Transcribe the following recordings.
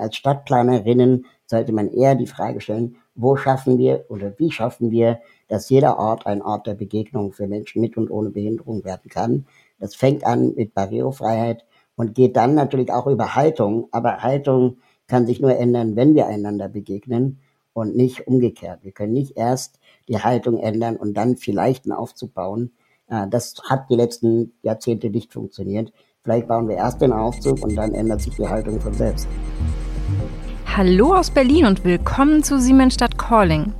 als Stadtplanerinnen sollte man eher die Frage stellen, wo schaffen wir oder wie schaffen wir, dass jeder Ort ein Ort der Begegnung für Menschen mit und ohne Behinderung werden kann. Das fängt an mit Barrierefreiheit und geht dann natürlich auch über Haltung. Aber Haltung kann sich nur ändern, wenn wir einander begegnen und nicht umgekehrt. Wir können nicht erst die Haltung ändern und dann vielleicht einen Aufzug bauen. Äh, das hat die letzten Jahrzehnte nicht funktioniert. Vielleicht bauen wir erst den Aufzug und dann ändert sich die Haltung von selbst. Hallo aus Berlin und willkommen zu Siemensstadt Calling.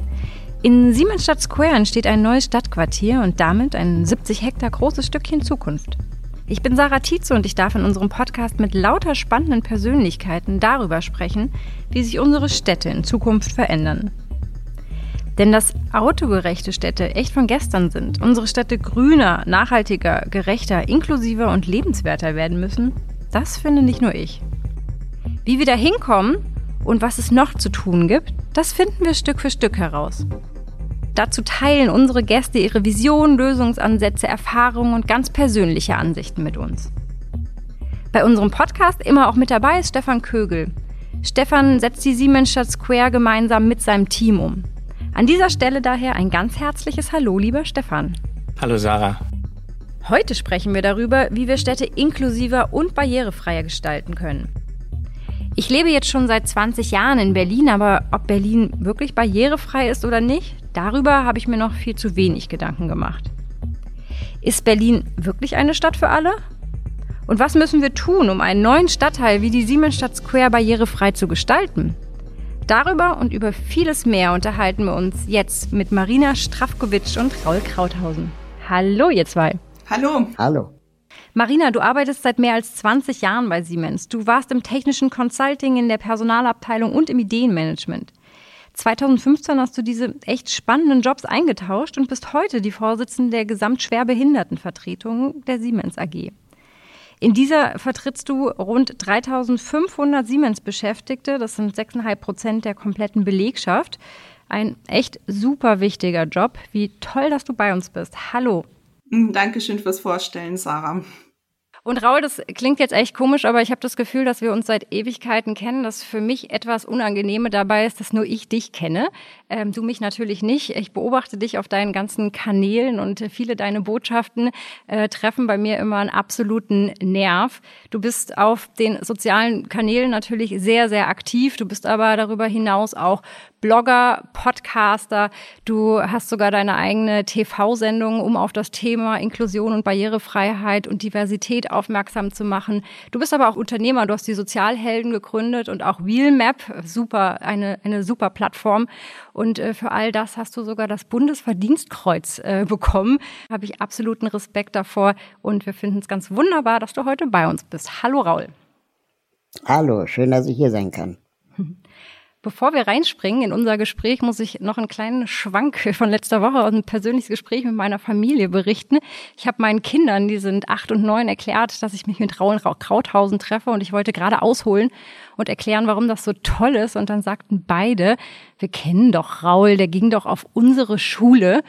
In Siemensstadt Square entsteht ein neues Stadtquartier und damit ein 70 Hektar großes Stückchen Zukunft. Ich bin Sarah Tietze und ich darf in unserem Podcast mit lauter spannenden Persönlichkeiten darüber sprechen, wie sich unsere Städte in Zukunft verändern. Denn dass autogerechte Städte echt von gestern sind, unsere Städte grüner, nachhaltiger, gerechter, inklusiver und lebenswerter werden müssen, das finde nicht nur ich. Wie wir da hinkommen und was es noch zu tun gibt, das finden wir Stück für Stück heraus. Dazu teilen unsere Gäste ihre Visionen, Lösungsansätze, Erfahrungen und ganz persönliche Ansichten mit uns. Bei unserem Podcast immer auch mit dabei ist Stefan Kögel. Stefan setzt die Siemensstadt Square gemeinsam mit seinem Team um. An dieser Stelle daher ein ganz herzliches Hallo, lieber Stefan. Hallo Sarah. Heute sprechen wir darüber, wie wir Städte inklusiver und barrierefreier gestalten können. Ich lebe jetzt schon seit 20 Jahren in Berlin, aber ob Berlin wirklich barrierefrei ist oder nicht, darüber habe ich mir noch viel zu wenig Gedanken gemacht. Ist Berlin wirklich eine Stadt für alle? Und was müssen wir tun, um einen neuen Stadtteil wie die Siemensstadt Square barrierefrei zu gestalten? Darüber und über vieles mehr unterhalten wir uns jetzt mit Marina Strafkowitsch und Raul Krauthausen. Hallo, ihr zwei. Hallo. Hallo. Marina, du arbeitest seit mehr als 20 Jahren bei Siemens. Du warst im technischen Consulting, in der Personalabteilung und im Ideenmanagement. 2015 hast du diese echt spannenden Jobs eingetauscht und bist heute die Vorsitzende der Gesamtschwerbehindertenvertretung der Siemens AG. In dieser vertrittst du rund 3500 Siemens-Beschäftigte. Das sind 6,5 Prozent der kompletten Belegschaft. Ein echt super wichtiger Job. Wie toll, dass du bei uns bist. Hallo. Dankeschön fürs Vorstellen, Sarah. Und Raul, das klingt jetzt echt komisch, aber ich habe das Gefühl, dass wir uns seit Ewigkeiten kennen. Das für mich etwas Unangenehme dabei ist, dass nur ich dich kenne. Ähm, du mich natürlich nicht. Ich beobachte dich auf deinen ganzen Kanälen und viele deine Botschaften äh, treffen bei mir immer einen absoluten Nerv. Du bist auf den sozialen Kanälen natürlich sehr, sehr aktiv. Du bist aber darüber hinaus auch Blogger, Podcaster. Du hast sogar deine eigene TV-Sendung, um auf das Thema Inklusion und Barrierefreiheit und Diversität aufmerksam zu machen. Du bist aber auch Unternehmer. Du hast die Sozialhelden gegründet und auch Wheelmap. Super, eine, eine super Plattform. Und äh, für all das hast du sogar das Bundesverdienstkreuz äh, bekommen. Habe ich absoluten Respekt davor. Und wir finden es ganz wunderbar, dass du heute bei uns bist. Hallo, Raul. Hallo, schön, dass ich hier sein kann. Bevor wir reinspringen in unser Gespräch, muss ich noch einen kleinen Schwank von letzter Woche aus ein persönliches Gespräch mit meiner Familie berichten. Ich habe meinen Kindern, die sind acht und neun, erklärt, dass ich mich mit Raul Krauthausen treffe und ich wollte gerade ausholen und erklären, warum das so toll ist. Und dann sagten beide, wir kennen doch Raul, der ging doch auf unsere Schule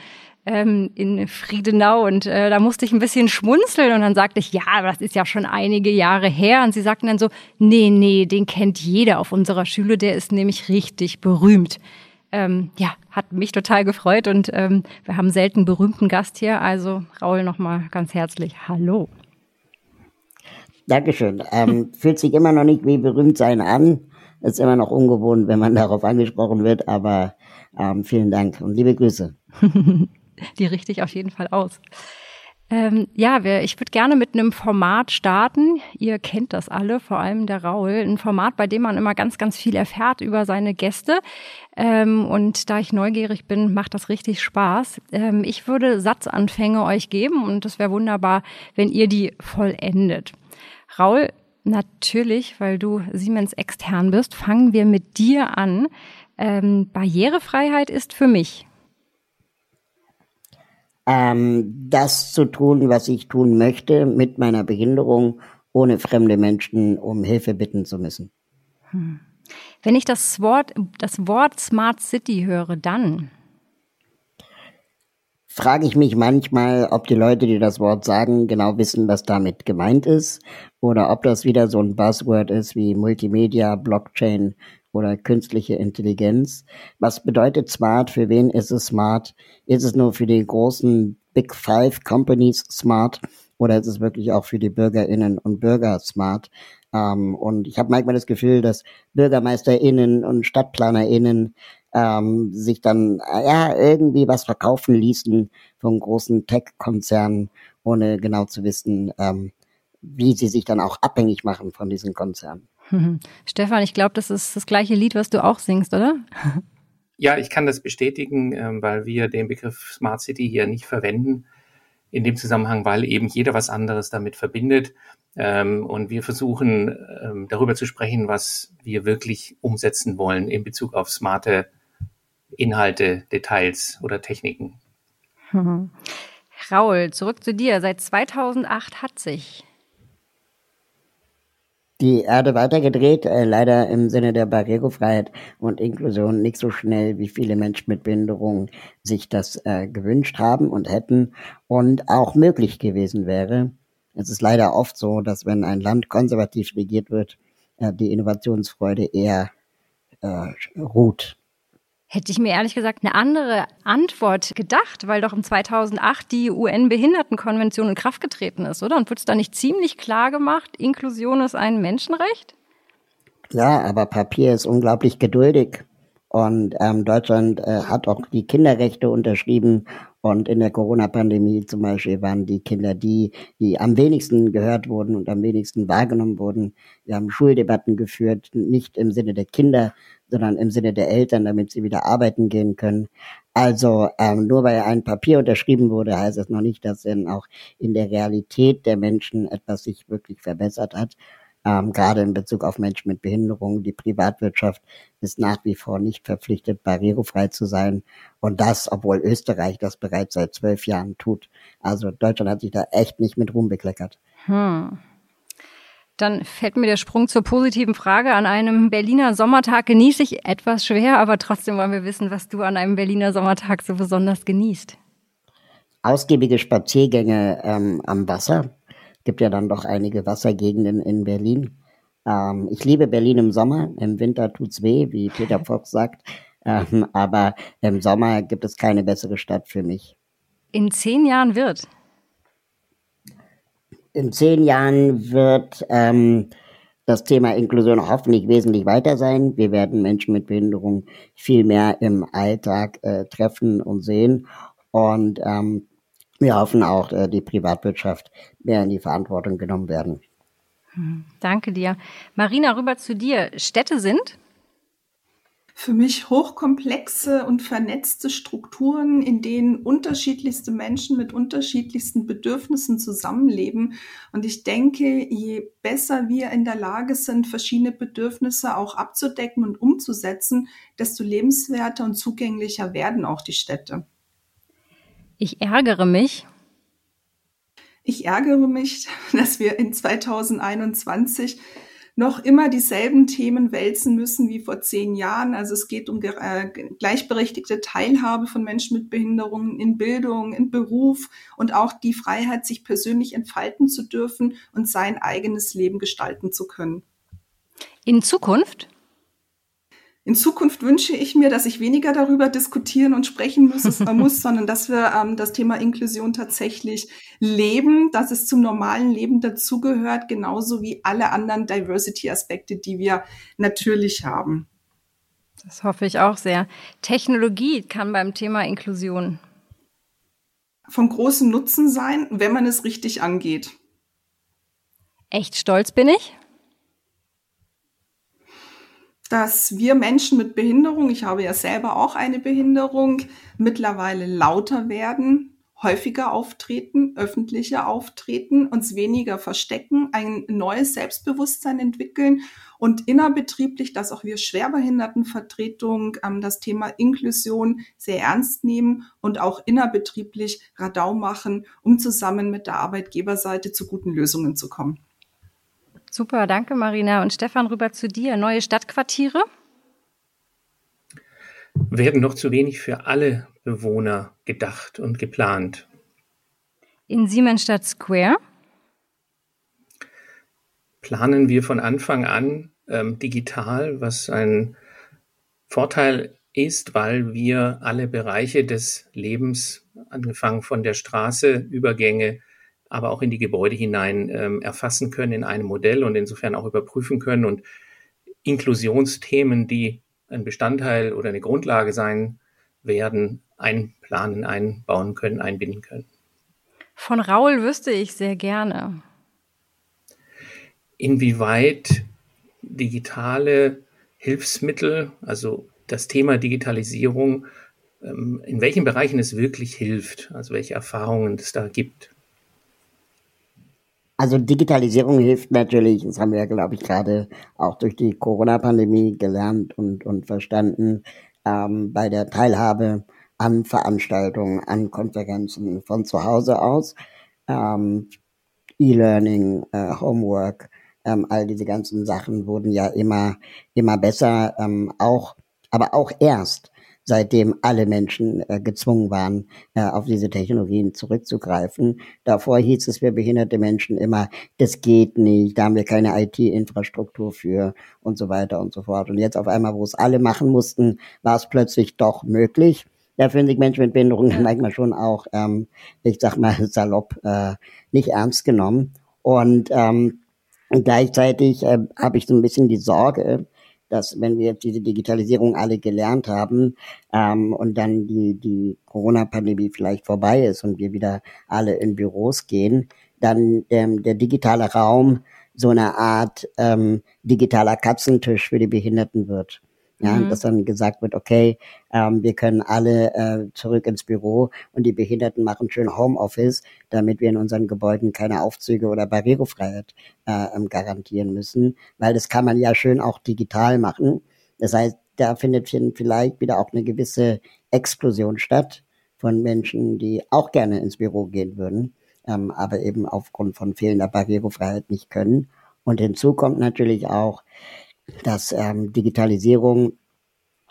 ähm, in Friedenau und äh, da musste ich ein bisschen schmunzeln und dann sagte ich, ja, aber das ist ja schon einige Jahre her und sie sagten dann so, nee, nee, den kennt jeder auf unserer Schule, der ist nämlich richtig berühmt. Ähm, ja, hat mich total gefreut und ähm, wir haben selten berühmten Gast hier, also Raul nochmal ganz herzlich Hallo. Dankeschön. Ähm, fühlt sich immer noch nicht wie berühmt sein an. Ist immer noch ungewohnt, wenn man darauf angesprochen wird, aber ähm, vielen Dank und liebe Grüße. die richte ich auf jeden Fall aus. Ähm, ja, wir, ich würde gerne mit einem Format starten. Ihr kennt das alle, vor allem der Raul. Ein Format, bei dem man immer ganz, ganz viel erfährt über seine Gäste. Ähm, und da ich neugierig bin, macht das richtig Spaß. Ähm, ich würde Satzanfänge euch geben und es wäre wunderbar, wenn ihr die vollendet. Raul, natürlich, weil du Siemens extern bist, fangen wir mit dir an. Ähm, Barrierefreiheit ist für mich ähm, das zu tun, was ich tun möchte mit meiner Behinderung, ohne fremde Menschen um Hilfe bitten zu müssen. Hm. Wenn ich das Wort, das Wort Smart City höre, dann? frage ich mich manchmal, ob die Leute, die das Wort sagen, genau wissen, was damit gemeint ist, oder ob das wieder so ein Buzzword ist wie Multimedia, Blockchain oder künstliche Intelligenz. Was bedeutet smart? Für wen ist es smart? Ist es nur für die großen Big Five Companies smart oder ist es wirklich auch für die Bürgerinnen und Bürger smart? Ähm, und ich habe manchmal das Gefühl, dass BürgermeisterInnen und StadtplanerInnen ähm, sich dann ja irgendwie was verkaufen ließen von großen Tech-Konzernen, ohne genau zu wissen, ähm, wie sie sich dann auch abhängig machen von diesen Konzernen. Stefan, ich glaube, das ist das gleiche Lied, was du auch singst, oder? Ja, ich kann das bestätigen, ähm, weil wir den Begriff Smart City hier nicht verwenden. In dem Zusammenhang, weil eben jeder was anderes damit verbindet. Ähm, und wir versuchen ähm, darüber zu sprechen, was wir wirklich umsetzen wollen in Bezug auf smarte Inhalte, Details oder Techniken. Mhm. Raul, zurück zu dir. Seit 2008 hat sich die Erde weitergedreht, äh, leider im Sinne der Barrierefreiheit und Inklusion nicht so schnell, wie viele Menschen mit Behinderung sich das äh, gewünscht haben und hätten und auch möglich gewesen wäre. Es ist leider oft so, dass wenn ein Land konservativ regiert wird, äh, die Innovationsfreude eher äh, ruht. Hätte ich mir ehrlich gesagt eine andere Antwort gedacht, weil doch im 2008 die UN-Behindertenkonvention in Kraft getreten ist, oder? Und wird es da nicht ziemlich klar gemacht, Inklusion ist ein Menschenrecht? Ja, aber Papier ist unglaublich geduldig. Und ähm, Deutschland äh, hat auch die Kinderrechte unterschrieben. Und in der Corona-Pandemie zum Beispiel waren die Kinder die, die am wenigsten gehört wurden und am wenigsten wahrgenommen wurden. Wir haben Schuldebatten geführt, nicht im Sinne der Kinder, sondern im Sinne der Eltern, damit sie wieder arbeiten gehen können. Also ähm, nur weil ein Papier unterschrieben wurde, heißt es noch nicht, dass dann auch in der Realität der Menschen etwas sich wirklich verbessert hat. Ähm, gerade in Bezug auf Menschen mit Behinderung. Die Privatwirtschaft ist nach wie vor nicht verpflichtet, barrierefrei zu sein. Und das, obwohl Österreich das bereits seit zwölf Jahren tut. Also Deutschland hat sich da echt nicht mit Ruhm bekleckert. Hm. Dann fällt mir der Sprung zur positiven Frage. An einem Berliner Sommertag genieße ich etwas schwer, aber trotzdem wollen wir wissen, was du an einem Berliner Sommertag so besonders genießt. Ausgiebige Spaziergänge ähm, am Wasser. Gibt ja dann doch einige Wassergegenden in Berlin. Ähm, ich liebe Berlin im Sommer. Im Winter tut's weh, wie Peter Fox sagt. Ähm, aber im Sommer gibt es keine bessere Stadt für mich. In zehn Jahren wird in zehn Jahren wird ähm, das Thema Inklusion hoffentlich wesentlich weiter sein. Wir werden Menschen mit Behinderung viel mehr im Alltag äh, treffen und sehen. Und ähm, wir hoffen auch, äh, die Privatwirtschaft mehr in die Verantwortung genommen werden. Hm, danke dir. Marina, rüber zu dir. Städte sind? Für mich hochkomplexe und vernetzte Strukturen, in denen unterschiedlichste Menschen mit unterschiedlichsten Bedürfnissen zusammenleben. Und ich denke, je besser wir in der Lage sind, verschiedene Bedürfnisse auch abzudecken und umzusetzen, desto lebenswerter und zugänglicher werden auch die Städte. Ich ärgere mich. Ich ärgere mich, dass wir in 2021 noch immer dieselben Themen wälzen müssen wie vor zehn Jahren. Also es geht um äh, gleichberechtigte Teilhabe von Menschen mit Behinderungen in Bildung, in Beruf und auch die Freiheit, sich persönlich entfalten zu dürfen und sein eigenes Leben gestalten zu können. In Zukunft in Zukunft wünsche ich mir, dass ich weniger darüber diskutieren und sprechen muss, muss sondern dass wir ähm, das Thema Inklusion tatsächlich leben, dass es zum normalen Leben dazugehört, genauso wie alle anderen Diversity-Aspekte, die wir natürlich haben. Das hoffe ich auch sehr. Technologie kann beim Thema Inklusion von großem Nutzen sein, wenn man es richtig angeht. Echt stolz bin ich dass wir Menschen mit Behinderung, ich habe ja selber auch eine Behinderung, mittlerweile lauter werden, häufiger auftreten, öffentlicher auftreten, uns weniger verstecken, ein neues Selbstbewusstsein entwickeln und innerbetrieblich, dass auch wir Schwerbehindertenvertretung ähm, das Thema Inklusion sehr ernst nehmen und auch innerbetrieblich Radau machen, um zusammen mit der Arbeitgeberseite zu guten Lösungen zu kommen. Super, danke Marina. Und Stefan, rüber zu dir. Neue Stadtquartiere? werden noch zu wenig für alle Bewohner gedacht und geplant. In Siemensstadt Square planen wir von Anfang an ähm, digital, was ein Vorteil ist, weil wir alle Bereiche des Lebens, angefangen von der Straße, Übergänge, aber auch in die Gebäude hinein ähm, erfassen können in einem Modell und insofern auch überprüfen können und Inklusionsthemen, die ein Bestandteil oder eine Grundlage sein werden, einplanen, einbauen können, einbinden können. Von Raul wüsste ich sehr gerne. Inwieweit digitale Hilfsmittel, also das Thema Digitalisierung, ähm, in welchen Bereichen es wirklich hilft, also welche Erfahrungen es da gibt. Also Digitalisierung hilft natürlich, das haben wir, glaube ich, gerade auch durch die Corona-Pandemie gelernt und, und verstanden, ähm, bei der Teilhabe an Veranstaltungen, an Konferenzen von zu Hause aus, ähm, E-Learning, äh, Homework, ähm, all diese ganzen Sachen wurden ja immer, immer besser, ähm, auch, aber auch erst seitdem alle Menschen äh, gezwungen waren, äh, auf diese Technologien zurückzugreifen. Davor hieß es für behinderte Menschen immer, das geht nicht, da haben wir keine IT-Infrastruktur für und so weiter und so fort. Und jetzt auf einmal, wo es alle machen mussten, war es plötzlich doch möglich. Da fühlen sich Menschen mit Behinderung dann manchmal schon auch, ähm, ich sag mal salopp, äh, nicht ernst genommen. Und ähm, gleichzeitig äh, habe ich so ein bisschen die Sorge, dass wenn wir jetzt diese Digitalisierung alle gelernt haben ähm, und dann die, die Corona-Pandemie vielleicht vorbei ist und wir wieder alle in Büros gehen, dann ähm, der digitale Raum so eine Art ähm, digitaler Katzentisch für die Behinderten wird. Ja, mhm. dass dann gesagt wird, okay, ähm, wir können alle äh, zurück ins Büro und die Behinderten machen schön Homeoffice, damit wir in unseren Gebäuden keine Aufzüge oder Barrierefreiheit äh, ähm, garantieren müssen, weil das kann man ja schön auch digital machen. Das heißt, da findet vielleicht wieder auch eine gewisse Explosion statt von Menschen, die auch gerne ins Büro gehen würden, ähm, aber eben aufgrund von fehlender Barrierefreiheit nicht können. Und hinzu kommt natürlich auch, dass ähm, Digitalisierung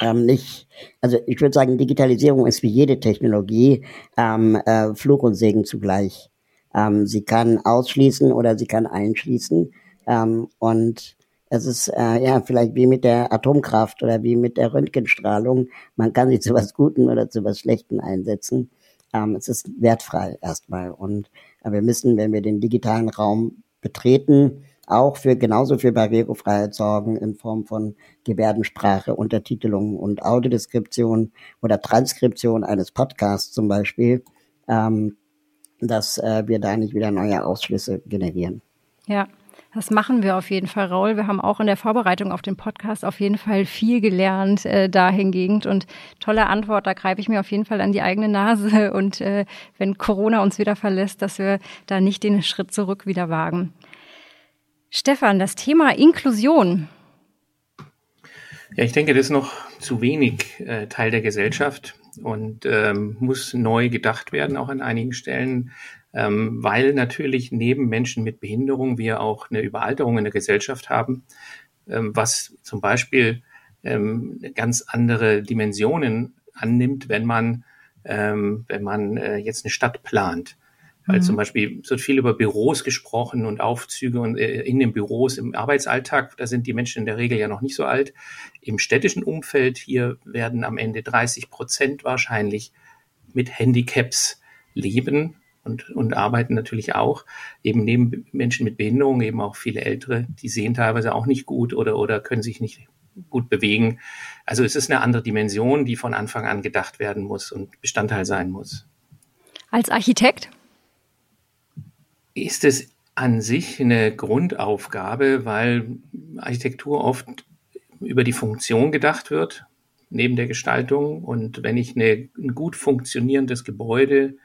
ähm, nicht, also ich würde sagen, Digitalisierung ist wie jede Technologie ähm, äh, Fluch und Segen zugleich. Ähm, sie kann ausschließen oder sie kann einschließen. Ähm, und es ist äh, ja vielleicht wie mit der Atomkraft oder wie mit der Röntgenstrahlung. Man kann sie zu was Guten oder zu was Schlechten einsetzen. Ähm, es ist wertfrei erstmal. Und äh, wir müssen, wenn wir den digitalen Raum betreten, auch für genauso für Barrierefreiheit sorgen in Form von Gebärdensprache, Untertitelung und Audiodeskription oder Transkription eines Podcasts zum Beispiel, ähm, dass äh, wir da nicht wieder neue Ausschlüsse generieren. Ja, das machen wir auf jeden Fall, Raul. Wir haben auch in der Vorbereitung auf den Podcast auf jeden Fall viel gelernt äh, dahingehend und tolle Antwort. Da greife ich mir auf jeden Fall an die eigene Nase und äh, wenn Corona uns wieder verlässt, dass wir da nicht den Schritt zurück wieder wagen. Stefan, das Thema Inklusion. Ja, ich denke, das ist noch zu wenig äh, Teil der Gesellschaft und ähm, muss neu gedacht werden, auch an einigen Stellen, ähm, weil natürlich neben Menschen mit Behinderung wir auch eine Überalterung in der Gesellschaft haben, ähm, was zum Beispiel ähm, ganz andere Dimensionen annimmt, wenn man, ähm, wenn man äh, jetzt eine Stadt plant. Weil mhm. zum Beispiel es wird viel über Büros gesprochen und Aufzüge und äh, in den Büros im Arbeitsalltag, da sind die Menschen in der Regel ja noch nicht so alt. Im städtischen Umfeld hier werden am Ende 30 Prozent wahrscheinlich mit Handicaps leben und, und arbeiten natürlich auch. Eben neben Menschen mit Behinderung eben auch viele Ältere, die sehen teilweise auch nicht gut oder, oder können sich nicht gut bewegen. Also es ist eine andere Dimension, die von Anfang an gedacht werden muss und Bestandteil sein muss. Als Architekt ist es an sich eine Grundaufgabe, weil Architektur oft über die Funktion gedacht wird, neben der Gestaltung. Und wenn ich eine, ein gut funktionierendes Gebäude,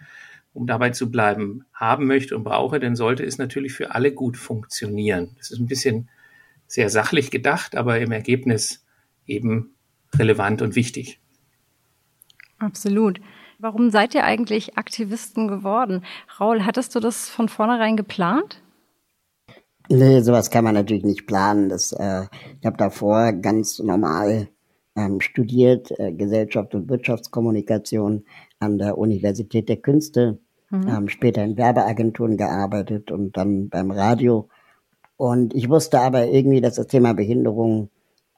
um dabei zu bleiben, haben möchte und brauche, dann sollte es natürlich für alle gut funktionieren. Das ist ein bisschen sehr sachlich gedacht, aber im Ergebnis eben relevant und wichtig. Absolut. Warum seid ihr eigentlich Aktivisten geworden? Raul, hattest du das von vornherein geplant? Nee, sowas kann man natürlich nicht planen. Das, äh, ich habe davor ganz normal ähm, studiert äh, Gesellschaft und Wirtschaftskommunikation an der Universität der Künste, mhm. ähm, später in Werbeagenturen gearbeitet und dann beim Radio. Und ich wusste aber irgendwie, dass das Thema Behinderung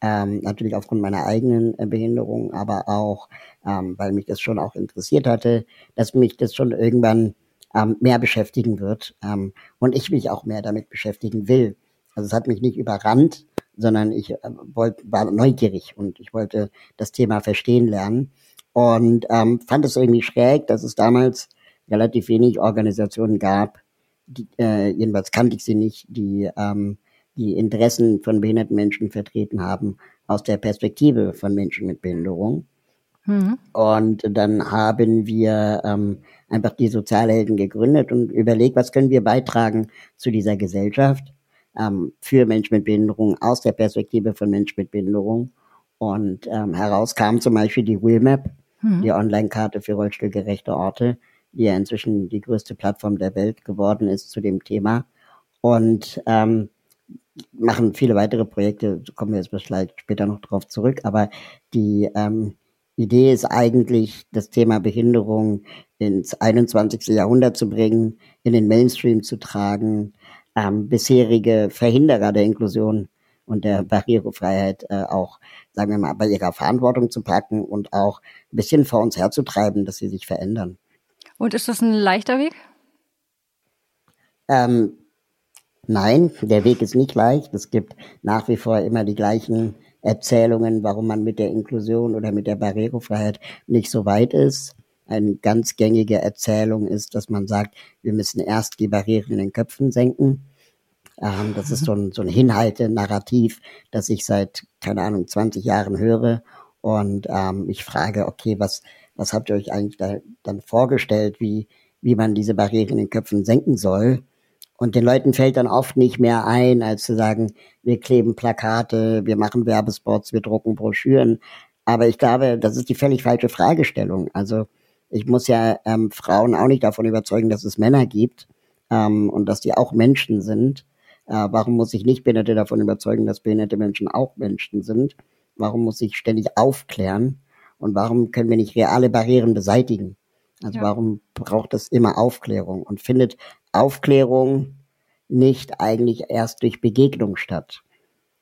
ähm, natürlich aufgrund meiner eigenen äh, Behinderung, aber auch, ähm, weil mich das schon auch interessiert hatte, dass mich das schon irgendwann ähm, mehr beschäftigen wird ähm, und ich mich auch mehr damit beschäftigen will. Also es hat mich nicht überrannt, sondern ich äh, wollt, war neugierig und ich wollte das Thema verstehen lernen und ähm, fand es irgendwie schräg, dass es damals relativ wenig Organisationen gab, die, äh, jedenfalls kannte ich sie nicht, die ähm, die Interessen von behinderten Menschen vertreten haben aus der Perspektive von Menschen mit Behinderung. Mhm. Und dann haben wir ähm, einfach die Sozialhelden gegründet und überlegt, was können wir beitragen zu dieser Gesellschaft ähm, für Menschen mit Behinderung aus der Perspektive von Menschen mit Behinderung. Und ähm, heraus kam zum Beispiel die Wheelmap, mhm. die Online-Karte für rollstuhlgerechte Orte, die ja inzwischen die größte Plattform der Welt geworden ist zu dem Thema. Und ähm, machen viele weitere Projekte, kommen wir jetzt vielleicht später noch drauf zurück, aber die ähm, Idee ist eigentlich, das Thema Behinderung ins 21. Jahrhundert zu bringen, in den Mainstream zu tragen, ähm, bisherige Verhinderer der Inklusion und der Barrierefreiheit äh, auch, sagen wir mal, bei ihrer Verantwortung zu packen und auch ein bisschen vor uns herzutreiben, dass sie sich verändern. Und ist das ein leichter Weg? Ähm, nein, der Weg ist nicht leicht. Es gibt nach wie vor immer die gleichen Erzählungen, warum man mit der Inklusion oder mit der Barrierefreiheit nicht so weit ist eine ganz gängige Erzählung ist, dass man sagt, wir müssen erst die Barrieren in den Köpfen senken. Ähm, das ist so ein, so ein Hinhalte-Narrativ, das ich seit, keine Ahnung, 20 Jahren höre. Und ähm, ich frage, okay, was, was habt ihr euch eigentlich da, dann vorgestellt, wie, wie man diese Barrieren in den Köpfen senken soll? Und den Leuten fällt dann oft nicht mehr ein, als zu sagen, wir kleben Plakate, wir machen Werbespots, wir drucken Broschüren. Aber ich glaube, das ist die völlig falsche Fragestellung. Also ich muss ja ähm, Frauen auch nicht davon überzeugen, dass es Männer gibt ähm, und dass die auch Menschen sind. Äh, warum muss ich nicht Behinderte davon überzeugen, dass behinderte Menschen auch Menschen sind? Warum muss ich ständig aufklären? Und warum können wir nicht reale Barrieren beseitigen? Also ja. warum braucht es immer Aufklärung? Und findet Aufklärung nicht eigentlich erst durch Begegnung statt?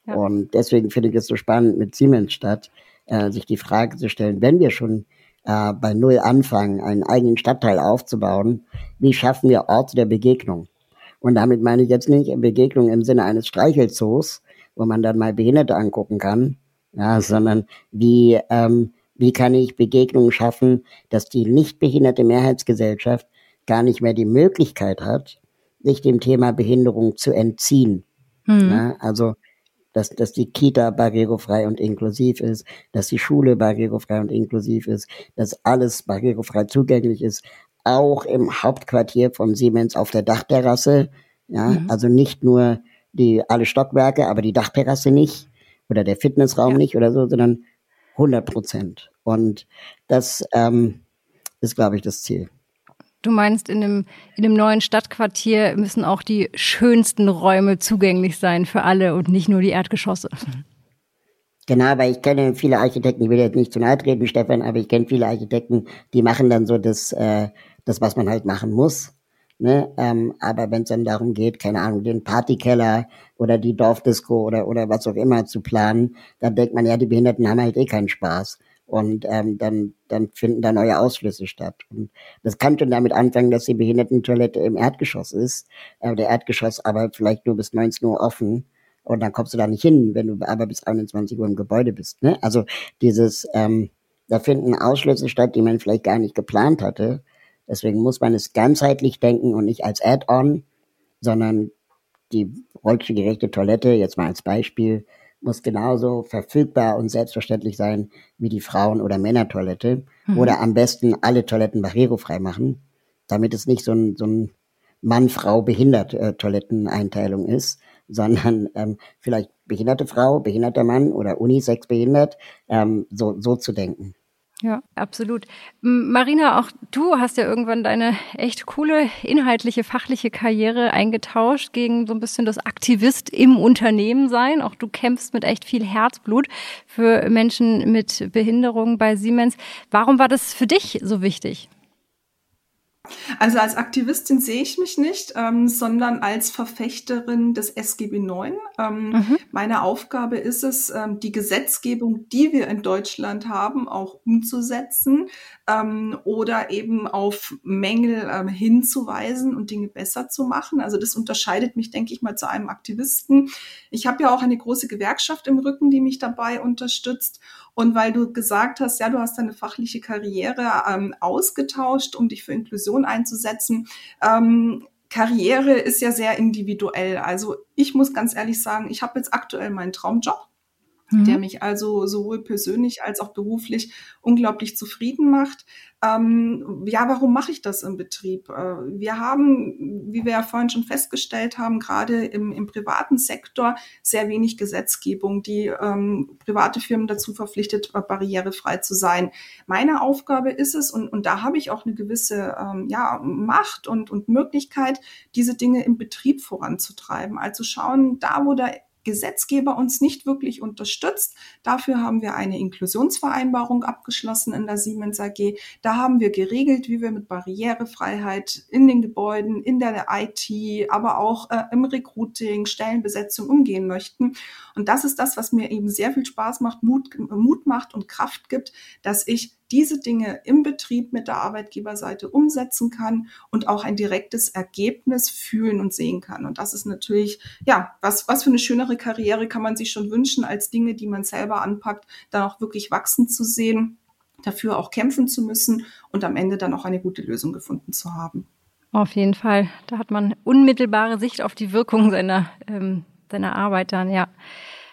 Ja. Und deswegen finde ich es so spannend mit Siemens statt, äh, sich die Frage zu stellen, wenn wir schon äh, bei Null anfangen, einen eigenen Stadtteil aufzubauen, wie schaffen wir Orte der Begegnung? Und damit meine ich jetzt nicht Begegnung im Sinne eines Streichelzoos, wo man dann mal Behinderte angucken kann, ja, sondern wie, ähm, wie kann ich Begegnungen schaffen, dass die nicht behinderte Mehrheitsgesellschaft gar nicht mehr die Möglichkeit hat, sich dem Thema Behinderung zu entziehen. Hm. Ja, also dass, dass die Kita barrierefrei und inklusiv ist, dass die Schule barrierefrei und inklusiv ist, dass alles barrierefrei zugänglich ist, auch im Hauptquartier von Siemens auf der Dachterrasse. Ja, mhm. also nicht nur die alle Stockwerke, aber die Dachterrasse nicht oder der Fitnessraum ja. nicht oder so, sondern 100 Prozent. Und das ähm, ist, glaube ich, das Ziel. Du meinst, in dem, in dem neuen Stadtquartier müssen auch die schönsten Räume zugänglich sein für alle und nicht nur die Erdgeschosse. Genau, weil ich kenne viele Architekten, ich will jetzt nicht zu nahe treten, Stefan, aber ich kenne viele Architekten, die machen dann so das, äh, das was man halt machen muss. Ne? Ähm, aber wenn es dann darum geht, keine Ahnung, den Partykeller oder die Dorfdisco oder, oder was auch immer zu planen, dann denkt man, ja, die Behinderten haben halt eh keinen Spaß und ähm, dann, dann finden da neue Ausflüsse statt. Und das kann schon damit anfangen, dass die Behindertentoilette im Erdgeschoss ist. Äh, der Erdgeschoss aber vielleicht nur bis 19 Uhr offen. Und dann kommst du da nicht hin, wenn du aber bis 21 Uhr im Gebäude bist. Ne? Also dieses, ähm, da finden Ausschlüsse statt, die man vielleicht gar nicht geplant hatte. Deswegen muss man es ganzheitlich denken und nicht als Add-on, sondern die rollstuhlgerechte Toilette, jetzt mal als Beispiel, muss genauso verfügbar und selbstverständlich sein wie die Frauen- oder Männertoilette. Mhm. Oder am besten alle Toiletten barrierefrei machen, damit es nicht so ein, so ein Mann-Frau-Behindert-Toiletteneinteilung äh, ist, sondern ähm, vielleicht behinderte Frau, behinderter Mann oder Unisex behindert, ähm, so, so zu denken. Ja, absolut. Marina, auch du hast ja irgendwann deine echt coole inhaltliche, fachliche Karriere eingetauscht gegen so ein bisschen das Aktivist im Unternehmen sein. Auch du kämpfst mit echt viel Herzblut für Menschen mit Behinderung bei Siemens. Warum war das für dich so wichtig? Also als Aktivistin sehe ich mich nicht, ähm, sondern als Verfechterin des SGB IX. Ähm, mhm. Meine Aufgabe ist es, ähm, die Gesetzgebung, die wir in Deutschland haben, auch umzusetzen ähm, oder eben auf Mängel ähm, hinzuweisen und Dinge besser zu machen. Also das unterscheidet mich, denke ich mal, zu einem Aktivisten. Ich habe ja auch eine große Gewerkschaft im Rücken, die mich dabei unterstützt. Und weil du gesagt hast, ja, du hast deine fachliche Karriere ähm, ausgetauscht, um dich für Inklusion einzusetzen. Ähm, Karriere ist ja sehr individuell. Also ich muss ganz ehrlich sagen, ich habe jetzt aktuell meinen Traumjob mhm. der mich also sowohl persönlich als auch beruflich unglaublich zufrieden macht. Ähm, ja, warum mache ich das im Betrieb? Äh, wir haben, wie wir ja vorhin schon festgestellt haben, gerade im, im privaten Sektor sehr wenig Gesetzgebung, die ähm, private Firmen dazu verpflichtet, äh, barrierefrei zu sein. Meine Aufgabe ist es, und, und da habe ich auch eine gewisse ähm, ja, Macht und, und Möglichkeit, diese Dinge im Betrieb voranzutreiben. Also schauen, da wo der Gesetzgeber uns nicht wirklich unterstützt. Dafür haben wir eine Inklusionsvereinbarung abgeschlossen in der Siemens AG. Da haben wir geregelt, wie wir mit Barrierefreiheit in den Gebäuden, in der IT, aber auch äh, im Recruiting, Stellenbesetzung umgehen möchten. Und das ist das, was mir eben sehr viel Spaß macht, Mut, Mut macht und Kraft gibt, dass ich diese Dinge im Betrieb mit der Arbeitgeberseite umsetzen kann und auch ein direktes Ergebnis fühlen und sehen kann. Und das ist natürlich, ja, was, was für eine schönere Karriere kann man sich schon wünschen, als Dinge, die man selber anpackt, dann auch wirklich wachsen zu sehen, dafür auch kämpfen zu müssen und am Ende dann auch eine gute Lösung gefunden zu haben. Auf jeden Fall. Da hat man unmittelbare Sicht auf die Wirkung seiner, ähm, seiner Arbeit dann, ja.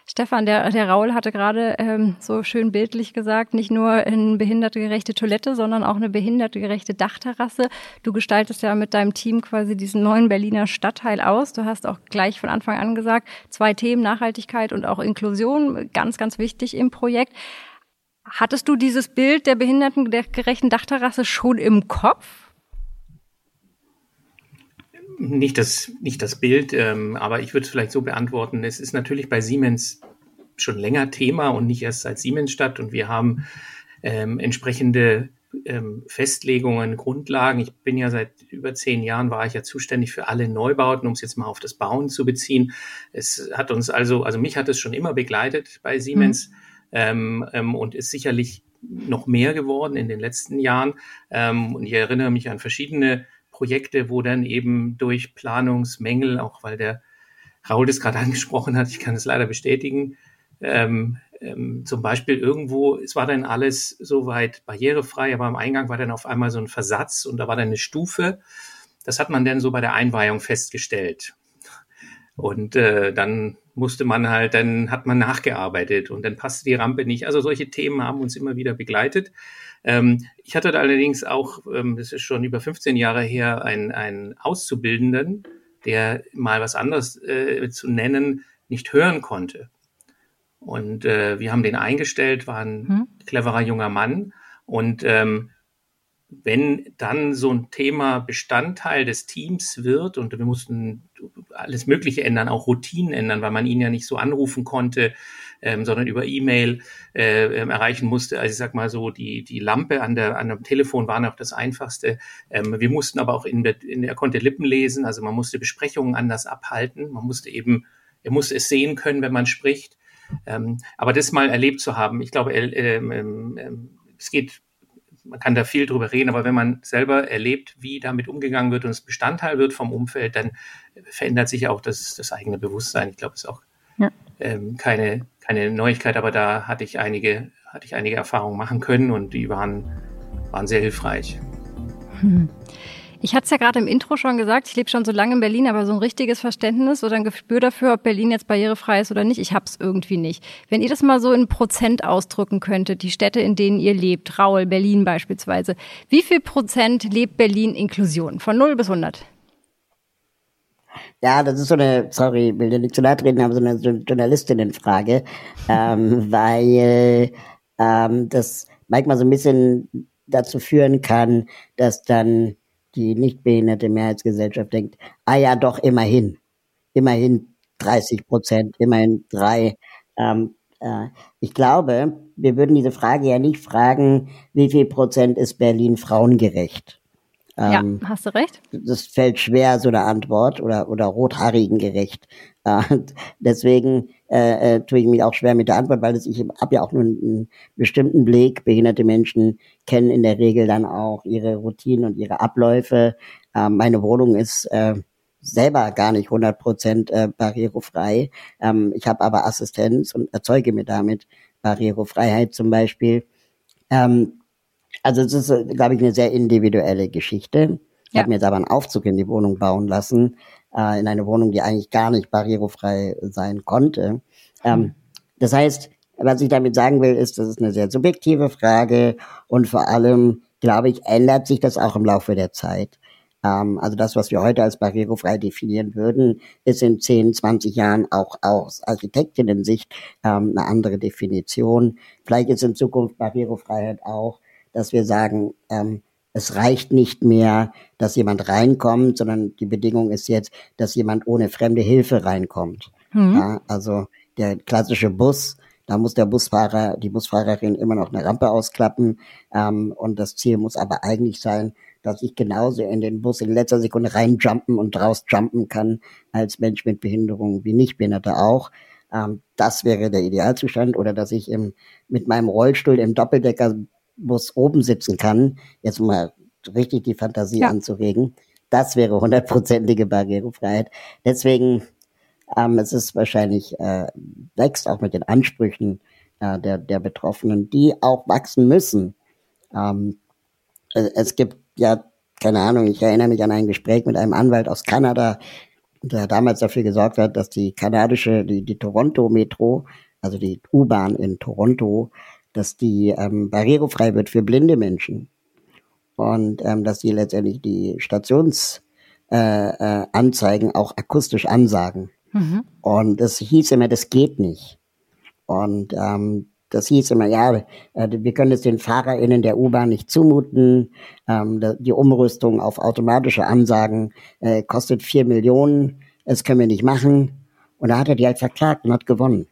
Stefan, der, der Raul hatte gerade ähm, so schön bildlich gesagt, nicht nur eine behindertegerechte Toilette, sondern auch eine behindertegerechte Dachterrasse. Du gestaltest ja mit deinem Team quasi diesen neuen Berliner Stadtteil aus. Du hast auch gleich von Anfang an gesagt, zwei Themen, Nachhaltigkeit und auch Inklusion, ganz, ganz wichtig im Projekt. Hattest du dieses Bild der behindertengerechten Dachterrasse schon im Kopf? Nicht das, nicht das Bild, ähm, aber ich würde es vielleicht so beantworten. Es ist natürlich bei Siemens schon länger Thema und nicht erst seit Siemens statt. Und wir haben ähm, entsprechende ähm, Festlegungen, Grundlagen. Ich bin ja seit über zehn Jahren, war ich ja zuständig für alle Neubauten, um es jetzt mal auf das Bauen zu beziehen. Es hat uns also, also mich hat es schon immer begleitet bei Siemens mhm. ähm, ähm, und ist sicherlich noch mehr geworden in den letzten Jahren. Ähm, und ich erinnere mich an verschiedene Projekte, wo dann eben durch Planungsmängel, auch weil der Raul das gerade angesprochen hat, ich kann es leider bestätigen, ähm, ähm, zum Beispiel irgendwo, es war dann alles soweit barrierefrei, aber am Eingang war dann auf einmal so ein Versatz und da war dann eine Stufe. Das hat man dann so bei der Einweihung festgestellt. Und äh, dann musste man halt, dann hat man nachgearbeitet und dann passte die Rampe nicht. Also solche Themen haben uns immer wieder begleitet. Ähm, ich hatte allerdings auch, ähm, das ist schon über 15 Jahre her, einen, einen Auszubildenden, der mal was anderes äh, zu nennen nicht hören konnte. Und äh, wir haben den eingestellt, war ein hm. cleverer junger Mann. Und ähm, wenn dann so ein Thema Bestandteil des Teams wird und wir mussten alles Mögliche ändern, auch Routinen ändern, weil man ihn ja nicht so anrufen konnte, ähm, sondern über E-Mail äh, ähm, erreichen musste. Also ich sag mal so, die, die Lampe an, der, an dem Telefon war noch das Einfachste. Ähm, wir mussten aber auch in, der, in er konnte Lippen lesen, also man musste Besprechungen anders abhalten. Man musste eben, er musste es sehen können, wenn man spricht. Ähm, aber das mal erlebt zu haben, ich glaube, äh, äh, es geht man kann da viel drüber reden, aber wenn man selber erlebt, wie damit umgegangen wird und es Bestandteil wird vom Umfeld, dann verändert sich auch das, das eigene Bewusstsein. Ich glaube, es ist auch ja. Ähm, keine, keine Neuigkeit, aber da hatte ich einige, hatte ich einige Erfahrungen machen können und die waren, waren sehr hilfreich. Hm. Ich hatte es ja gerade im Intro schon gesagt, ich lebe schon so lange in Berlin, aber so ein richtiges Verständnis oder ein Gespür dafür, ob Berlin jetzt barrierefrei ist oder nicht, ich habe es irgendwie nicht. Wenn ihr das mal so in Prozent ausdrücken könntet, die Städte, in denen ihr lebt, Raul, Berlin beispielsweise, wie viel Prozent lebt Berlin Inklusion? Von 0 bis 100? Ja, das ist so eine, sorry, will dir nicht zu nahe treten, aber so eine, Journalistinnenfrage, ähm, weil ähm, das manchmal so ein bisschen dazu führen kann, dass dann die nicht behinderte Mehrheitsgesellschaft denkt, ah ja, doch, immerhin, immerhin 30 Prozent, immerhin drei. Ähm, äh, ich glaube, wir würden diese Frage ja nicht fragen, wie viel Prozent ist Berlin frauengerecht? Ähm, ja, hast du recht. Das fällt schwer, so eine Antwort oder, oder rothaarigen gerecht. Und deswegen äh, äh, tue ich mich auch schwer mit der Antwort, weil das, ich habe ja auch nur einen, bestimmten Blick. Behinderte Menschen kennen in der Regel dann auch ihre Routinen und ihre Abläufe. Äh, meine Wohnung ist äh, selber gar nicht 100 Prozent äh, barrierefrei. Ähm, ich habe aber Assistenz und erzeuge mir damit Barrierefreiheit zum Beispiel. Ähm, also es ist, glaube ich, eine sehr individuelle Geschichte. Ich ja. habe mir jetzt aber einen Aufzug in die Wohnung bauen lassen, äh, in eine Wohnung, die eigentlich gar nicht barrierefrei sein konnte. Ähm, mhm. das heißt, was ich damit sagen will, ist, das ist eine sehr subjektive Frage und vor allem, glaube ich, ändert sich das auch im Laufe der Zeit. Ähm, also das, was wir heute als barrierefrei definieren würden, ist in 10, 20 Jahren auch aus Architektinnen-Sicht ähm, eine andere Definition. Vielleicht ist in Zukunft Barrierefreiheit auch, dass wir sagen, ähm, es reicht nicht mehr, dass jemand reinkommt, sondern die Bedingung ist jetzt, dass jemand ohne fremde Hilfe reinkommt. Mhm. Ja, also der klassische Bus, da muss der Busfahrer, die Busfahrerin immer noch eine Rampe ausklappen. Ähm, und das Ziel muss aber eigentlich sein, dass ich genauso in den Bus in letzter Sekunde reinjumpen und rausjumpen kann als Mensch mit Behinderung wie Nichtbehinderte auch. Ähm, das wäre der Idealzustand. Oder dass ich im, mit meinem Rollstuhl im Doppeldeckerbus oben sitzen kann. Jetzt mal richtig die Fantasie ja. anzuregen. Das wäre hundertprozentige Barrierefreiheit. Deswegen, ähm, es ist wahrscheinlich, äh, wächst auch mit den Ansprüchen äh, der, der Betroffenen, die auch wachsen müssen. Ähm, es gibt ja, keine Ahnung, ich erinnere mich an ein Gespräch mit einem Anwalt aus Kanada, der damals dafür gesorgt hat, dass die kanadische, die, die Toronto Metro, also die U-Bahn in Toronto, dass die ähm, barrierefrei wird für blinde Menschen und ähm, dass die letztendlich die Stationsanzeigen äh, äh, auch akustisch ansagen. Mhm. Und das hieß immer, das geht nicht. Und ähm, das hieß immer, ja, äh, wir können es den FahrerInnen der U-Bahn nicht zumuten. Ähm, die Umrüstung auf automatische Ansagen äh, kostet vier Millionen. Das können wir nicht machen. Und da hat er die halt verklagt und hat gewonnen.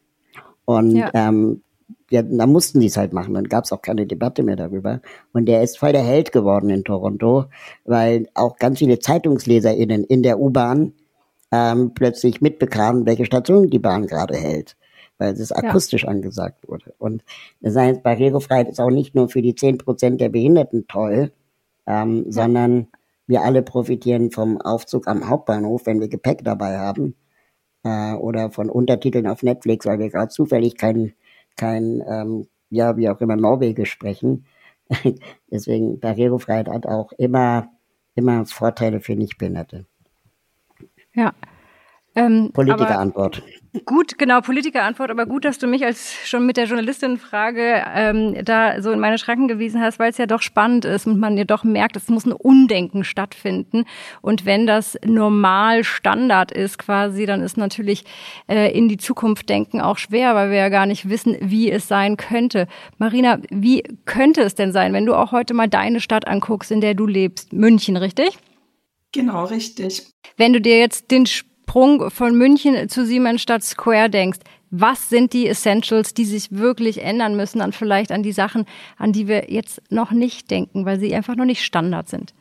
Und ja. ähm, ja, da mussten die es halt machen. Dann gab es auch keine Debatte mehr darüber. Und der ist voll der Held geworden in Toronto, weil auch ganz viele ZeitungsleserInnen in der U-Bahn ähm, plötzlich mitbekamen, welche Station die Bahn gerade hält weil es akustisch ja. angesagt wurde. Und das heißt, Barrierefreiheit ist auch nicht nur für die zehn Prozent der Behinderten toll, ähm, ja. sondern wir alle profitieren vom Aufzug am Hauptbahnhof, wenn wir Gepäck dabei haben, äh, oder von Untertiteln auf Netflix, weil wir gerade zufällig kein, kein ähm, ja, wie auch immer, Norwegisch sprechen. Deswegen, Barrierefreiheit hat auch immer, immer Vorteile für Nichtbehinderte. Ja, ähm, Politikerantwort. Gut, genau, Politikerantwort, aber gut, dass du mich als schon mit der Journalistin-Frage ähm, da so in meine Schranken gewiesen hast, weil es ja doch spannend ist und man ja doch merkt, es muss ein Undenken stattfinden. Und wenn das normal Standard ist quasi, dann ist natürlich äh, in die Zukunft denken auch schwer, weil wir ja gar nicht wissen, wie es sein könnte. Marina, wie könnte es denn sein, wenn du auch heute mal deine Stadt anguckst, in der du lebst? München, richtig? Genau, richtig. Wenn du dir jetzt den Sprung von München zu Siemensstadt Square denkst, was sind die Essentials, die sich wirklich ändern müssen an vielleicht an die Sachen, an die wir jetzt noch nicht denken, weil sie einfach noch nicht Standard sind?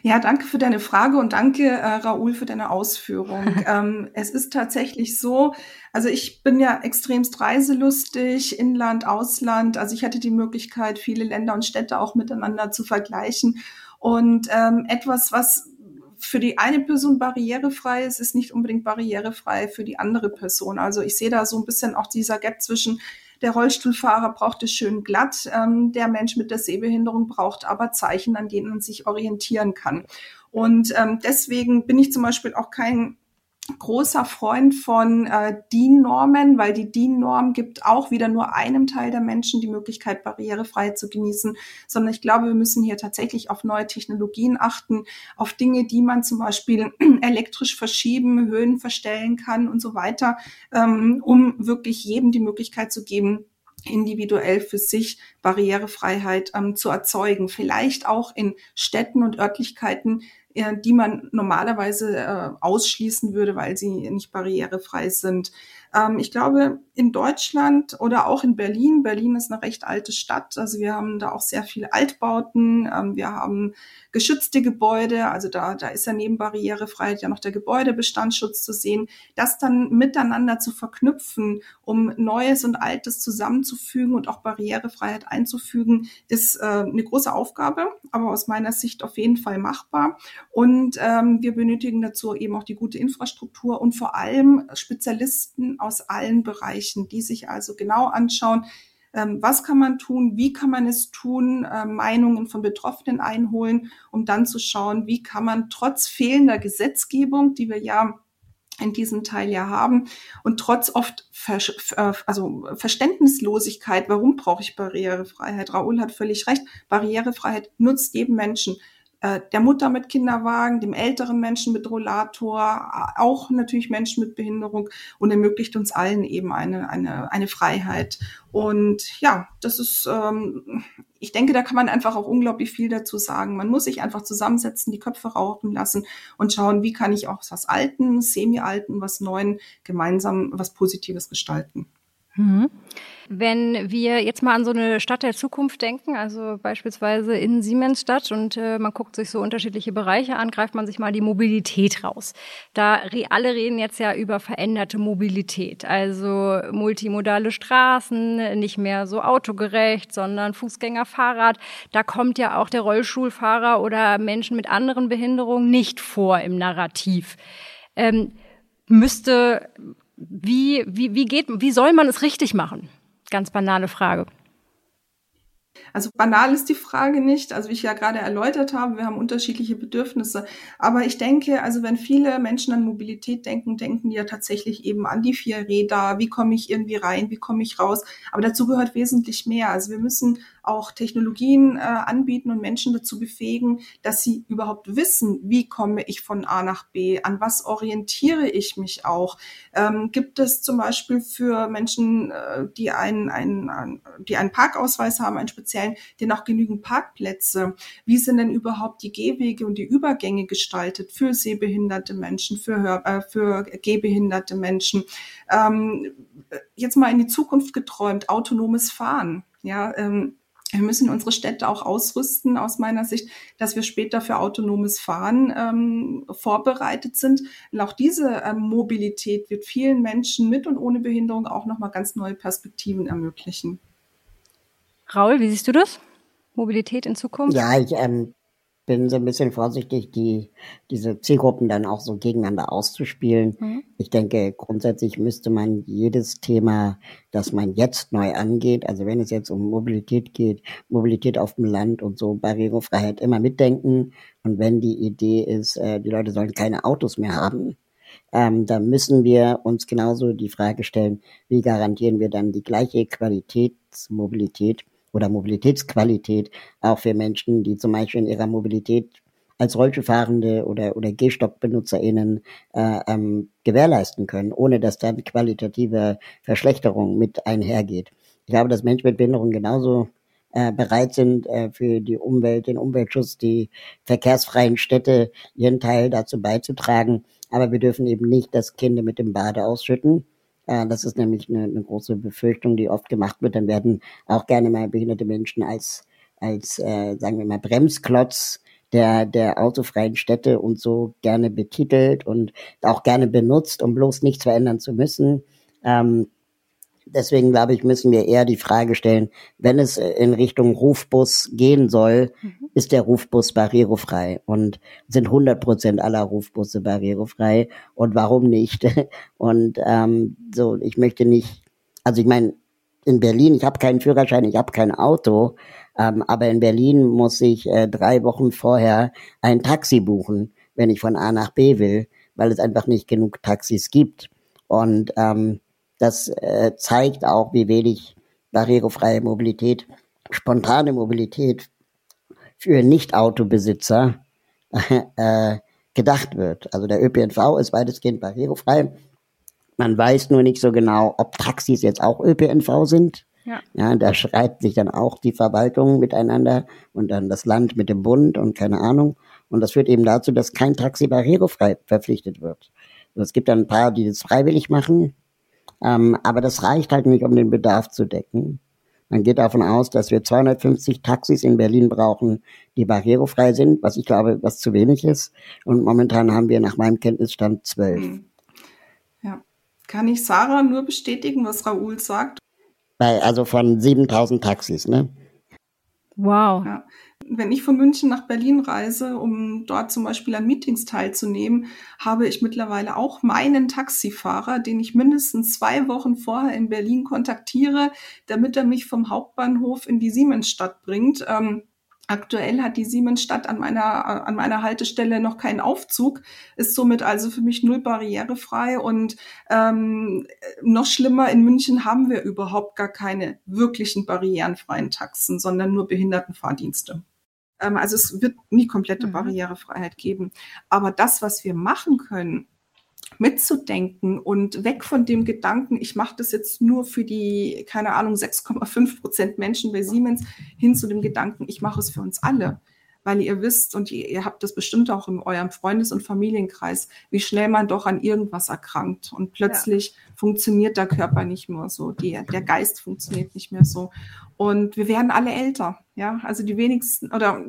Ja, danke für deine Frage und danke, äh, Raoul, für deine Ausführung. ähm, es ist tatsächlich so, also ich bin ja extremst reiselustig, Inland, Ausland. Also ich hatte die Möglichkeit, viele Länder und Städte auch miteinander zu vergleichen. Und ähm, etwas, was für die eine Person barrierefrei ist, ist nicht unbedingt barrierefrei für die andere Person. Also ich sehe da so ein bisschen auch dieser Gap zwischen der Rollstuhlfahrer braucht es schön glatt, ähm, der Mensch mit der Sehbehinderung braucht aber Zeichen, an denen man sich orientieren kann. Und ähm, deswegen bin ich zum Beispiel auch kein großer Freund von äh, DIN-Normen, weil die DIN-Norm gibt auch wieder nur einem Teil der Menschen die Möglichkeit, barrierefrei zu genießen, sondern ich glaube, wir müssen hier tatsächlich auf neue Technologien achten, auf Dinge, die man zum Beispiel elektrisch verschieben, Höhen verstellen kann und so weiter, ähm, um wirklich jedem die Möglichkeit zu geben, individuell für sich Barrierefreiheit ähm, zu erzeugen. Vielleicht auch in Städten und Örtlichkeiten, die man normalerweise äh, ausschließen würde, weil sie nicht barrierefrei sind. Ähm, ich glaube, in Deutschland oder auch in Berlin, Berlin ist eine recht alte Stadt, also wir haben da auch sehr viele Altbauten, ähm, wir haben geschützte Gebäude, also da, da ist ja neben Barrierefreiheit ja noch der Gebäudebestandsschutz zu sehen, das dann miteinander zu verknüpfen, um Neues und Altes zusammenzufügen und auch Barrierefreiheit einzufügen, ist äh, eine große Aufgabe, aber aus meiner Sicht auf jeden Fall machbar. Und ähm, wir benötigen dazu eben auch die gute Infrastruktur und vor allem Spezialisten aus allen Bereichen, die sich also genau anschauen, ähm, was kann man tun, wie kann man es tun, äh, Meinungen von Betroffenen einholen, um dann zu schauen, wie kann man trotz fehlender Gesetzgebung, die wir ja in diesem Teil ja haben und trotz oft Ver äh, also Verständnislosigkeit, warum brauche ich Barrierefreiheit? Raoul hat völlig recht. Barrierefreiheit nutzt jedem Menschen. Äh, der Mutter mit Kinderwagen, dem älteren Menschen mit Rollator, auch natürlich Menschen mit Behinderung und ermöglicht uns allen eben eine, eine, eine Freiheit. Und ja, das ist, ähm, ich denke, da kann man einfach auch unglaublich viel dazu sagen. Man muss sich einfach zusammensetzen, die Köpfe rauchen lassen und schauen, wie kann ich auch was Alten, Semi-Alten, was Neuen gemeinsam was Positives gestalten. Mhm. Wenn wir jetzt mal an so eine Stadt der Zukunft denken, also beispielsweise in Siemensstadt und äh, man guckt sich so unterschiedliche Bereiche an, greift man sich mal die Mobilität raus. Da alle reden jetzt ja über veränderte Mobilität, also multimodale Straßen, nicht mehr so autogerecht, sondern Fußgänger, Fahrrad. Da kommt ja auch der Rollstuhlfahrer oder Menschen mit anderen Behinderungen nicht vor im Narrativ. Ähm, müsste wie, wie, wie geht, wie soll man es richtig machen? Ganz banale Frage. Also banal ist die Frage nicht. Also wie ich ja gerade erläutert habe, wir haben unterschiedliche Bedürfnisse. Aber ich denke, also wenn viele Menschen an Mobilität denken, denken die ja tatsächlich eben an die vier Räder. Wie komme ich irgendwie rein? Wie komme ich raus? Aber dazu gehört wesentlich mehr. Also wir müssen auch Technologien äh, anbieten und Menschen dazu befähigen, dass sie überhaupt wissen, wie komme ich von A nach B, an was orientiere ich mich auch. Ähm, gibt es zum Beispiel für Menschen, äh, die einen, einen, die einen Parkausweis haben, einen speziellen, den auch genügend Parkplätze? Wie sind denn überhaupt die Gehwege und die Übergänge gestaltet für sehbehinderte Menschen, für, Hör äh, für gehbehinderte Menschen? Ähm, jetzt mal in die Zukunft geträumt, autonomes Fahren. Ja, ähm, wir müssen unsere Städte auch ausrüsten, aus meiner Sicht, dass wir später für autonomes Fahren ähm, vorbereitet sind. Und auch diese ähm, Mobilität wird vielen Menschen mit und ohne Behinderung auch nochmal ganz neue Perspektiven ermöglichen. Raul, wie siehst du das? Mobilität in Zukunft? Ja, ich ähm, bin so ein bisschen vorsichtig, die, diese Zielgruppen dann auch so gegeneinander auszuspielen. Mhm. Ich denke, grundsätzlich müsste man jedes Thema, das man jetzt neu angeht, also wenn es jetzt um Mobilität geht, Mobilität auf dem Land und so, Barrierefreiheit immer mitdenken. Und wenn die Idee ist, äh, die Leute sollen keine Autos mehr haben, ähm, da müssen wir uns genauso die Frage stellen, wie garantieren wir dann die gleiche Qualitätsmobilität oder Mobilitätsqualität auch für Menschen, die zum Beispiel in ihrer Mobilität als Rollstuhlfahrende oder, oder Gehstockbenutzerinnen äh, ähm, gewährleisten können, ohne dass da eine qualitative Verschlechterung mit einhergeht. Ich glaube, dass Menschen mit Behinderung genauso äh, bereit sind, äh, für die Umwelt, den Umweltschutz, die verkehrsfreien Städte ihren Teil dazu beizutragen. Aber wir dürfen eben nicht das Kind mit dem Bade ausschütten. Äh, das ist nämlich eine, eine große Befürchtung, die oft gemacht wird. Dann werden auch gerne mal behinderte Menschen als, als äh, sagen wir mal, Bremsklotz der, der autofreien Städte und so gerne betitelt und auch gerne benutzt, um bloß nichts verändern zu müssen. Ähm, deswegen glaube ich, müssen wir eher die Frage stellen, wenn es in Richtung Rufbus gehen soll, mhm. ist der Rufbus barrierefrei und sind 100 Prozent aller Rufbusse barrierefrei und warum nicht? Und ähm, so, ich möchte nicht, also ich meine, in Berlin, ich habe keinen Führerschein, ich habe kein Auto, ähm, aber in Berlin muss ich äh, drei Wochen vorher ein Taxi buchen, wenn ich von A nach B will, weil es einfach nicht genug Taxis gibt. Und ähm, das äh, zeigt auch, wie wenig barrierefreie Mobilität, spontane Mobilität für Nicht-Autobesitzer äh, gedacht wird. Also der ÖPNV ist weitestgehend barrierefrei. Man weiß nur nicht so genau, ob Taxis jetzt auch ÖPNV sind. Ja. ja, da schreibt sich dann auch die Verwaltung miteinander und dann das Land mit dem Bund und keine Ahnung. Und das führt eben dazu, dass kein Taxi barrierefrei verpflichtet wird. Also es gibt dann ein paar, die das freiwillig machen, ähm, aber das reicht halt nicht, um den Bedarf zu decken. Man geht davon aus, dass wir 250 Taxis in Berlin brauchen, die barrierefrei sind, was ich glaube, was zu wenig ist. Und momentan haben wir nach meinem Kenntnisstand zwölf. Hm. Ja. Kann ich Sarah nur bestätigen, was Raoul sagt? Bei, also von 7000 Taxis, ne? Wow. Ja. Wenn ich von München nach Berlin reise, um dort zum Beispiel an Meetings teilzunehmen, habe ich mittlerweile auch meinen Taxifahrer, den ich mindestens zwei Wochen vorher in Berlin kontaktiere, damit er mich vom Hauptbahnhof in die Siemensstadt bringt. Ähm, Aktuell hat die Siemensstadt an meiner, an meiner Haltestelle noch keinen Aufzug, ist somit also für mich null barrierefrei. Und ähm, noch schlimmer, in München haben wir überhaupt gar keine wirklichen barrierenfreien Taxen, sondern nur Behindertenfahrdienste. Ähm, also es wird nie komplette mhm. Barrierefreiheit geben. Aber das, was wir machen können, mitzudenken und weg von dem Gedanken, ich mache das jetzt nur für die, keine Ahnung, 6,5 Prozent Menschen bei Siemens, hin zu dem Gedanken, ich mache es für uns alle. Weil ihr wisst und ihr, ihr habt das bestimmt auch in eurem Freundes- und Familienkreis, wie schnell man doch an irgendwas erkrankt und plötzlich ja. funktioniert der Körper nicht mehr so, die, der Geist funktioniert nicht mehr so. Und wir werden alle älter, ja. Also die wenigsten, oder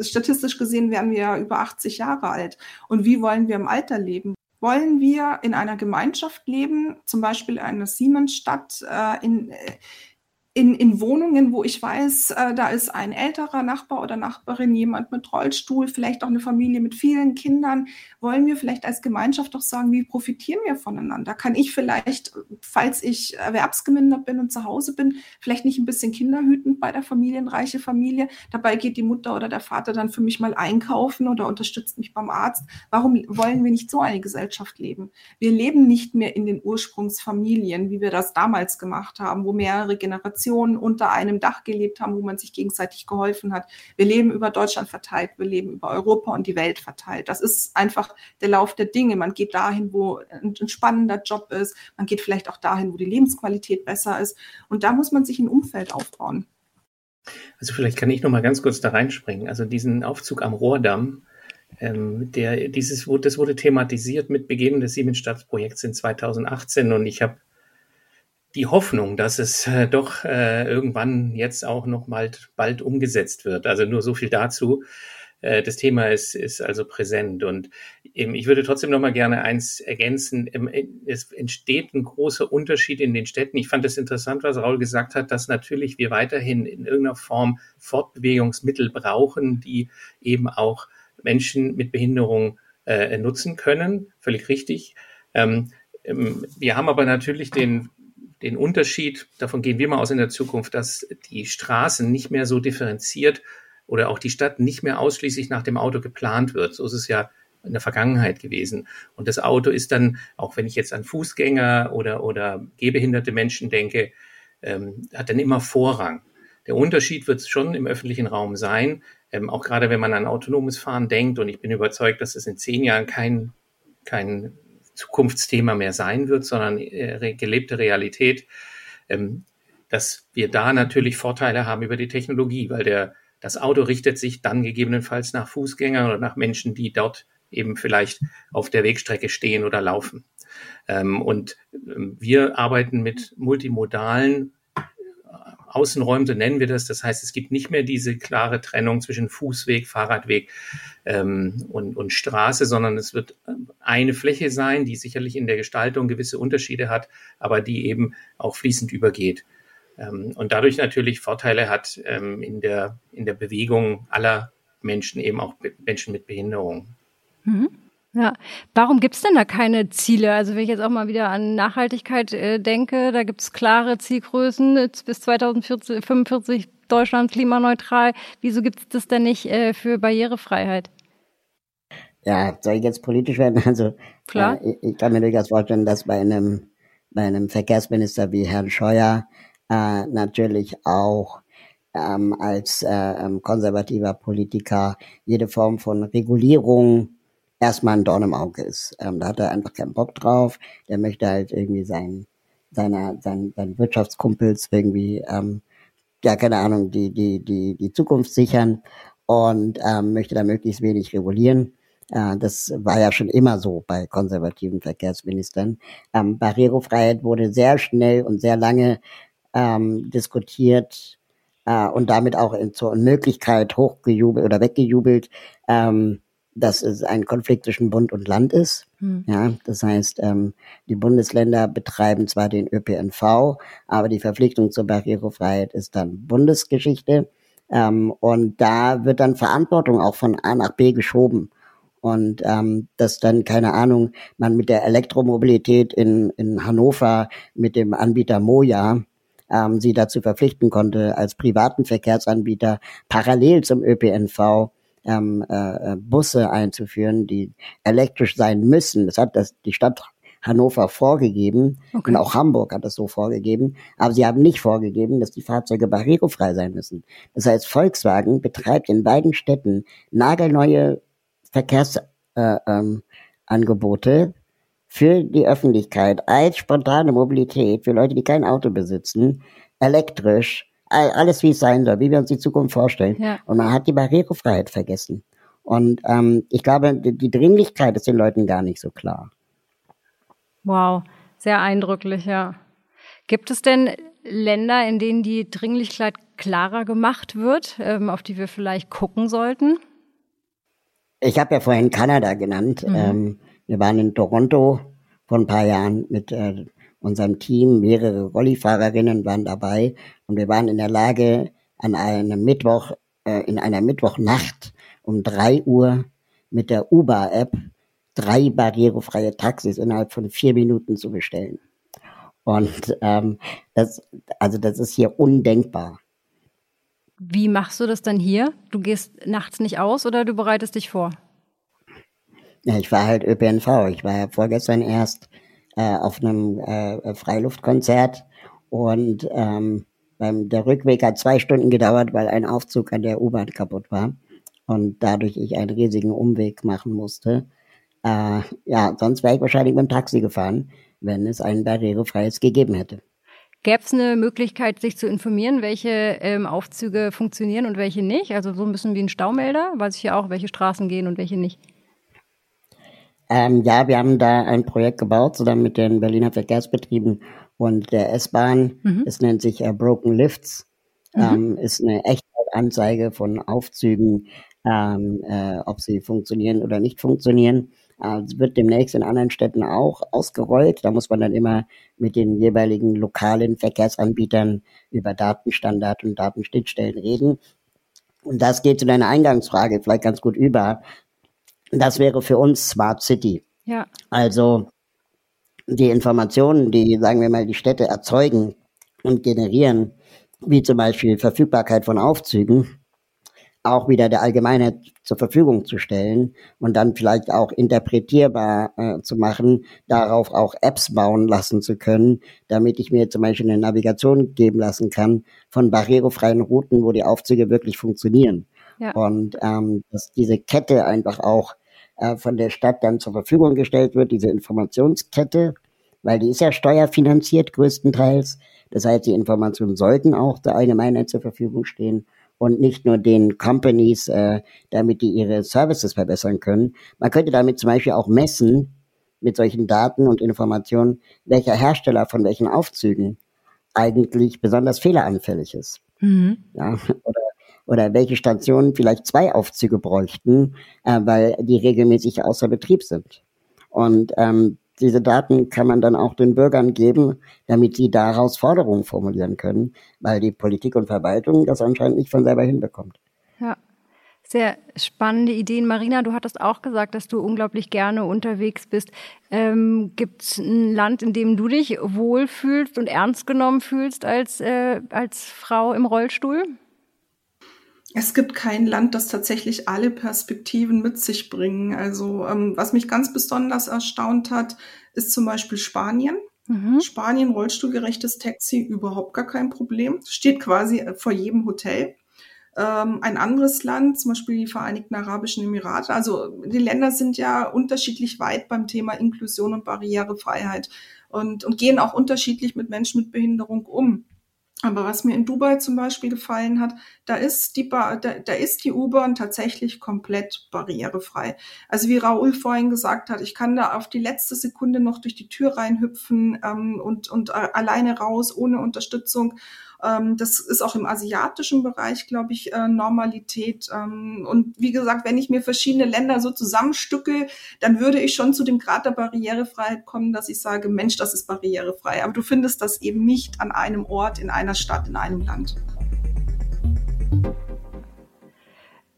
statistisch gesehen werden wir über 80 Jahre alt. Und wie wollen wir im Alter leben? wollen wir in einer Gemeinschaft leben, zum Beispiel einer Siemensstadt, äh, in, äh, in, in Wohnungen, wo ich weiß, äh, da ist ein älterer Nachbar oder Nachbarin, jemand mit Rollstuhl, vielleicht auch eine Familie mit vielen Kindern, wollen wir vielleicht als Gemeinschaft doch sagen, wie profitieren wir voneinander? Kann ich vielleicht, falls ich erwerbsgemindert bin und zu Hause bin, vielleicht nicht ein bisschen kinderhütend bei der familienreiche Familie? Dabei geht die Mutter oder der Vater dann für mich mal einkaufen oder unterstützt mich beim Arzt. Warum wollen wir nicht so eine Gesellschaft leben? Wir leben nicht mehr in den Ursprungsfamilien, wie wir das damals gemacht haben, wo mehrere Generationen Generationen unter einem Dach gelebt haben, wo man sich gegenseitig geholfen hat. Wir leben über Deutschland verteilt, wir leben über Europa und die Welt verteilt. Das ist einfach der Lauf der Dinge. Man geht dahin, wo ein, spannender Job ist. Man geht vielleicht auch dahin, wo die Lebensqualität besser ist. Und da muss man sich ein Umfeld aufbauen. Also vielleicht kann ich noch mal ganz kurz da reinspringen. Also diesen Aufzug am Rohrdamm, ähm, der, dieses, das wurde thematisiert mit Beginn des Siemensstadtprojekts in 2018 und ich habe die Hoffnung, dass es äh, doch äh, irgendwann jetzt auch noch mal bald umgesetzt wird. Also nur so viel dazu. Äh, das Thema ist, ist also präsent. Und ähm, ich würde trotzdem noch mal gerne eins ergänzen. Es entsteht ein großer Unterschied in den Städten. Ich fand es interessant, was Raul gesagt hat, dass natürlich wir weiterhin in irgendeiner Form Fortbewegungsmittel brauchen, die eben auch Menschen mit Behinderung äh, nutzen können. Völlig richtig. Ähm wir haben aber natürlich den den Unterschied, davon gehen wir mal aus in der Zukunft, dass die Straßen nicht mehr so differenziert oder auch die Stadt nicht mehr ausschließlich nach dem Auto geplant wird. So ist es ja in der Vergangenheit gewesen. Und das Auto ist dann, auch wenn ich jetzt an Fußgänger oder, oder gehbehinderte Menschen denke, ähm, hat dann immer Vorrang. Der Unterschied wird schon im öffentlichen Raum sein, ähm, auch gerade wenn man an autonomes Fahren denkt. Und ich bin überzeugt, dass es in zehn Jahren kein, kein Zukunftsthema mehr sein wird, sondern äh, gelebte Realität, ähm, dass wir da natürlich Vorteile haben über die Technologie, weil der, das Auto richtet sich dann gegebenenfalls nach Fußgängern oder nach Menschen, die dort eben vielleicht auf der Wegstrecke stehen oder laufen. Ähm, und ähm, wir arbeiten mit multimodalen Außenräumen, so nennen wir das. Das heißt, es gibt nicht mehr diese klare Trennung zwischen Fußweg, Fahrradweg ähm, und, und Straße, sondern es wird ähm, eine Fläche sein, die sicherlich in der Gestaltung gewisse Unterschiede hat, aber die eben auch fließend übergeht. Ähm, und dadurch natürlich Vorteile hat ähm, in, der, in der Bewegung aller Menschen, eben auch Menschen mit Behinderung. Mhm. Ja, warum gibt's denn da keine Ziele? Also wenn ich jetzt auch mal wieder an Nachhaltigkeit äh, denke, da gibt's klare Zielgrößen bis 2045 Deutschland klimaneutral. Wieso gibt's das denn nicht äh, für Barrierefreiheit? Ja, soll ich jetzt politisch werden? Also Klar. Äh, ich, ich, kann mir durchaus vorstellen, dass bei einem, bei einem Verkehrsminister wie Herrn Scheuer äh, natürlich auch ähm, als äh, ähm, konservativer Politiker jede Form von Regulierung erstmal ein Dorn im Auge ist. Ähm, da hat er einfach keinen Bock drauf. Der möchte halt irgendwie sein, seiner, seinen, seinen Wirtschaftskumpels irgendwie, ähm, ja, keine Ahnung, die, die, die, die Zukunft sichern und ähm, möchte da möglichst wenig regulieren. Äh, das war ja schon immer so bei konservativen Verkehrsministern. Ähm, Barrierefreiheit wurde sehr schnell und sehr lange ähm, diskutiert äh, und damit auch in, zur Unmöglichkeit hochgejubelt oder weggejubelt, ähm, dass es ein Konflikt zwischen Bund und Land ist. Hm. Ja, das heißt, ähm, die Bundesländer betreiben zwar den ÖPNV, aber die Verpflichtung zur Barrierefreiheit ist dann Bundesgeschichte. Ähm, und da wird dann Verantwortung auch von A nach B geschoben. Und ähm, dass dann, keine Ahnung, man mit der Elektromobilität in, in Hannover mit dem Anbieter Moja ähm, sie dazu verpflichten konnte, als privaten Verkehrsanbieter parallel zum ÖPNV ähm, äh, äh, Busse einzuführen, die elektrisch sein müssen. Das hat das die Stadt Hannover vorgegeben okay. und auch Hamburg hat das so vorgegeben, aber sie haben nicht vorgegeben, dass die Fahrzeuge barrierefrei sein müssen. Das heißt, Volkswagen betreibt in beiden Städten nagelneue Verkehrsangebote äh, ähm, für die Öffentlichkeit als spontane Mobilität für Leute, die kein Auto besitzen, elektrisch, alles wie es sein soll, wie wir uns die Zukunft vorstellen. Ja. Und man hat die Barrierefreiheit vergessen. Und ähm, ich glaube, die, Dringlichkeit ist den Leuten gar nicht so klar. Wow, sehr eindrücklich, ja. Gibt es denn Länder, in denen die Dringlichkeit klarer gemacht wird, ähm, auf die wir vielleicht gucken sollten? Ich habe ja vorhin Kanada genannt. Mhm. Ähm, wir waren in Toronto vor ein paar Jahren mit äh, unserem Team, mehrere Rollifahrerinnen waren dabei und wir waren in der Lage, an einem Mittwoch, äh, in einer Mittwochnacht um drei Uhr mit der Uber-App drei barrierefreie Taxis innerhalb von vier Minuten zu bestellen. Und ähm, das, also das ist hier undenkbar. Wie machst du das dann hier? Du gehst nachts nicht aus oder du bereitest dich vor? Ja, ich war halt ÖPNV. Ich war ja vorgestern erst äh, auf einem äh, Freiluftkonzert und ähm, beim, der Rückweg hat zwei Stunden gedauert, weil ein Aufzug an der U-Bahn kaputt war und dadurch ich einen riesigen Umweg machen musste. Äh, ja, sonst wäre ich wahrscheinlich mit dem Taxi gefahren, wenn es ein barrierefreies gegeben hätte. Gäbe es eine Möglichkeit, sich zu informieren, welche ähm, Aufzüge funktionieren und welche nicht? Also so ein bisschen wie ein Staumelder, weiß ich ja auch, welche Straßen gehen und welche nicht. Ähm, ja, wir haben da ein Projekt gebaut, zusammen mit den Berliner Verkehrsbetrieben und der S-Bahn. Mhm. Es nennt sich äh, Broken Lifts. Mhm. Ähm, ist eine Echtzeitanzeige von Aufzügen, ähm, äh, ob sie funktionieren oder nicht funktionieren. Äh, es wird demnächst in anderen Städten auch ausgerollt. Da muss man dann immer mit den jeweiligen lokalen Verkehrsanbietern über Datenstandard und Datenschnittstellen reden. Und das geht zu deiner Eingangsfrage vielleicht ganz gut über. Das wäre für uns Smart City. Ja. Also die Informationen, die, sagen wir mal, die Städte erzeugen und generieren, wie zum Beispiel Verfügbarkeit von Aufzügen, auch wieder der Allgemeinheit zur Verfügung zu stellen und dann vielleicht auch interpretierbar äh, zu machen, darauf auch Apps bauen lassen zu können, damit ich mir zum Beispiel eine Navigation geben lassen kann von barrierefreien Routen, wo die Aufzüge wirklich funktionieren. Ja. Und ähm, dass diese Kette einfach auch äh, von der Stadt dann zur Verfügung gestellt wird, diese Informationskette, weil die ist ja steuerfinanziert größtenteils. Das heißt, die Informationen sollten auch der Allgemeinheit zur Verfügung stehen und nicht nur den Companies, äh, damit die ihre Services verbessern können. Man könnte damit zum Beispiel auch messen, mit solchen Daten und Informationen, welcher Hersteller von welchen Aufzügen eigentlich besonders fehleranfällig ist. Mhm. Ja, oder, oder welche Stationen vielleicht zwei Aufzüge bräuchten, äh, weil die regelmäßig außer Betrieb sind. Und ähm, diese Daten kann man dann auch den Bürgern geben, damit sie daraus Forderungen formulieren können, weil die Politik und Verwaltung das anscheinend nicht von selber hinbekommt. Ja. Sehr spannende Ideen. Marina, du hattest auch gesagt, dass du unglaublich gerne unterwegs bist. Ähm, Gibt es ein Land, in dem du dich wohlfühlst und ernst genommen fühlst als, äh, als Frau im Rollstuhl? Es gibt kein Land, das tatsächlich alle Perspektiven mit sich bringen. Also ähm, was mich ganz besonders erstaunt hat, ist zum Beispiel Spanien. Mhm. Spanien, rollstuhlgerechtes Taxi, überhaupt gar kein Problem. Steht quasi vor jedem Hotel. ähm, ein anderes Land, zum Beispiel die Vereinigten Arabischen Emirate. Also die Länder sind ja unterschiedlich weit beim Thema Inklusion und Barrierefreiheit und, und gehen auch unterschiedlich mit Menschen mit Behinderung um. Aber was mir in Dubai zum Beispiel gefallen hat, da ist die, ba da, da ist die U-Bahn tatsächlich komplett barrierefrei. Also wie Raoul vorhin gesagt hat, ich kann da auf die letzte Sekunde noch durch die Tür reinhüpfen ähm, und, und äh, alleine raus, ohne Unterstützung. Ähm, das ist auch im asiatischen Bereich, glaube ich, äh, Normalität. Ähm, und wie gesagt, wenn ich mir verschiedene Länder so zusammenstücke, dann würde ich schon zu dem Grad der Barrierefreiheit kommen, dass ich sage, Mensch, das ist barrierefrei. Aber du findest das eben nicht an einem Ort, in einer Stadt, in einem Land.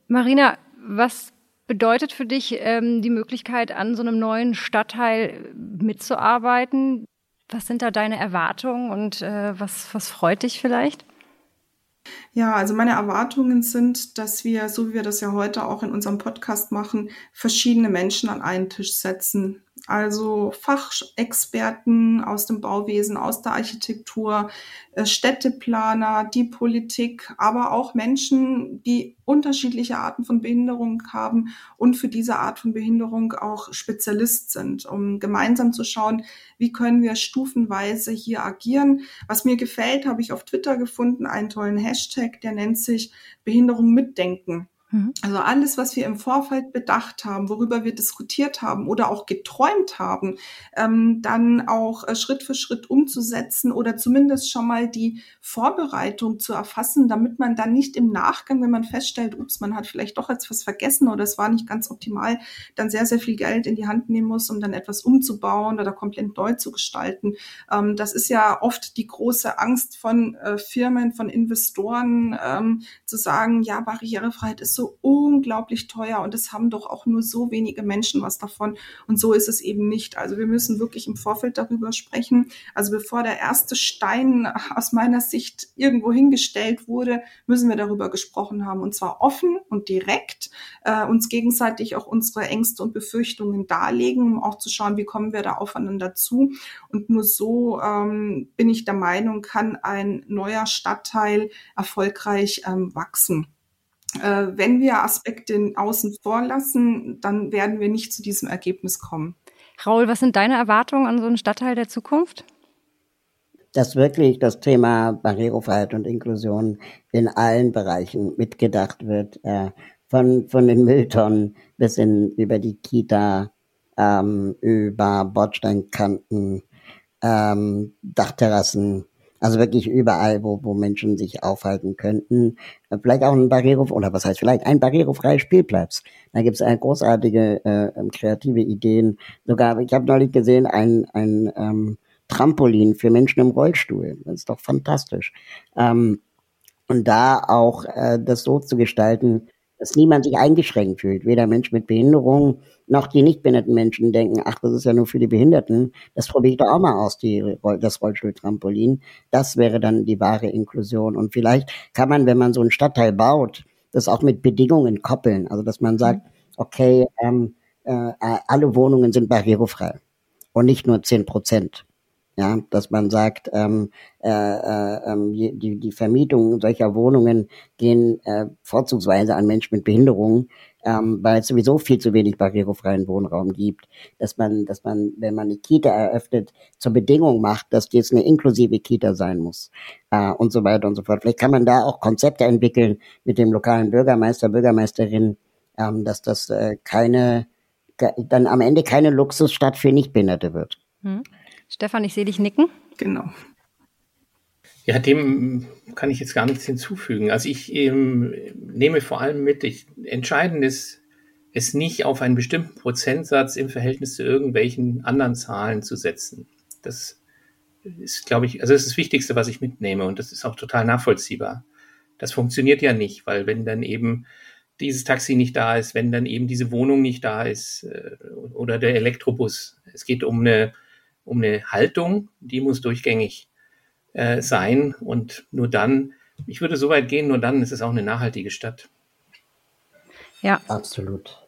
Marina, was bedeutet für dich ähm, die Möglichkeit, an so einem neuen Stadtteil mitzuarbeiten? Was sind da deine Erwartungen und äh, was, was freut dich vielleicht? Ja, also meine Erwartungen sind, dass wir, so wie wir das ja heute auch in unserem Podcast machen, verschiedene Menschen an einen Tisch setzen. Also Fachexperten aus dem Bauwesen, aus der Architektur, äh, Städteplaner, die Politik, aber auch Menschen, die unterschiedliche Arten von Behinderung haben und für diese Art von Behinderung auch Spezialist sind, um gemeinsam zu schauen, wie können wir stufenweise hier agieren. Was mir gefällt, habe ich auf Twitter gefunden, einen tollen Hashtag, der nennt sich Behinderung mitdenken. Mhm. Also alles, was wir im Vorfeld bedacht haben, worüber wir diskutiert haben oder auch geträumt haben, ähm, dann auch äh, Schritt für Schritt umzusetzen oder zumindest schon mal die Vorbereitung zu erfassen, damit man dann nicht im Nachgang, wenn man feststellt, ups, man hat vielleicht doch etwas vergessen oder es war nicht ganz optimal, dann sehr, sehr viel Geld in die Hand nehmen muss, um dann etwas umzubauen oder komplett neu zu gestalten. Ähm, das ist ja oft die große Angst von äh, Firmen, von Investoren, ähm, zu sagen, ja, Barrierefreiheit ist so unglaublich teuer und es haben doch auch nur so wenige Menschen was davon. Und so ist es eben nicht. Also wir müssen wirklich im Vorfeld darüber sprechen. Also bevor der erste Stein aus meiner Sicht irgendwo hingestellt wurde, müssen wir darüber gesprochen haben. Und zwar offen und direkt, äh, uns gegenseitig auch unsere Ängste und Befürchtungen darlegen, um auch zu schauen, wie kommen wir da aufeinander zu. Und nur so ähm, bin ich der Meinung, kann ein neuer Stadtteil erfolgreich ähm, wachsen. Äh, wenn wir Aspekte außen vor lassen, dann werden wir nicht zu diesem Ergebnis kommen. Raul, was sind deine Erwartungen an so einen Stadtteil der Zukunft? Dass wirklich das Thema Barrierefreiheit und Inklusion in allen Bereichen mitgedacht wird, äh, von, von den Mülltonnen bis in, über die Kita, ähm, über Bordsteinkanten, ähm, Dachterrassen, also wirklich überall, wo, wo Menschen sich aufhalten könnten. Äh, vielleicht auch ein Barriere, oder was heißt vielleicht, ein barrierefreier Spielplatz. Da gibt es großartige äh, ähm, kreative Ideen. Sogar, ich habe neulich gesehen, ein, ein ähm, Trampolin für Menschen im Rollstuhl. Das ist doch fantastisch. Ähm, und da auch äh, das so zu gestalten, dass niemand sich eingeschränkt fühlt. Weder Mensch mit Behinderung noch die nicht behinderten Menschen denken, ach, das ist ja nur für die Behinderten. Das probiere ich doch auch mal aus, die, das Rollstuhltrampolin. Das wäre dann die wahre Inklusion. Und vielleicht kann man, wenn man so einen Stadtteil baut, das auch mit Bedingungen koppeln. Also, dass man sagt, okay, ähm, äh, alle Wohnungen sind barrierefrei und nicht nur zehn Prozent. Ja, dass man sagt, ähm, äh, äh, ähm, die, die Vermietung solcher Wohnungen gehen äh, vorzugsweise an Menschen mit Behinderungen, ähm, weil es sowieso viel zu wenig barrierefreien Wohnraum gibt. Dass man, dass man, wenn man eine Kita eröffnet, zur Bedingung macht, dass jetzt eine inklusive Kita sein muss äh, und so weiter und so fort. Vielleicht kann man da auch Konzepte entwickeln mit dem lokalen Bürgermeister, Bürgermeisterin, ähm, dass das äh, keine, dann am Ende keine Luxusstadt für Nichtbehinderte wird. Hm. Stefan, ich sehe dich nicken. Genau. Ja, dem kann ich jetzt gar nichts hinzufügen. Also ich ähm, nehme vor allem mit, ich, entscheidend ist, es nicht auf einen bestimmten Prozentsatz im Verhältnis zu irgendwelchen anderen Zahlen zu setzen. Das ist, glaube ich, also das ist das Wichtigste, was ich mitnehme und das ist auch total nachvollziehbar. Das funktioniert ja nicht, weil wenn dann eben dieses Taxi nicht da ist, wenn dann eben diese Wohnung nicht da ist äh, oder der Elektrobus. Es geht um eine um eine Haltung, die muss durchgängig äh, sein und nur dann, ich würde so weit gehen, nur dann ist es auch eine nachhaltige Stadt. Ja, absolut.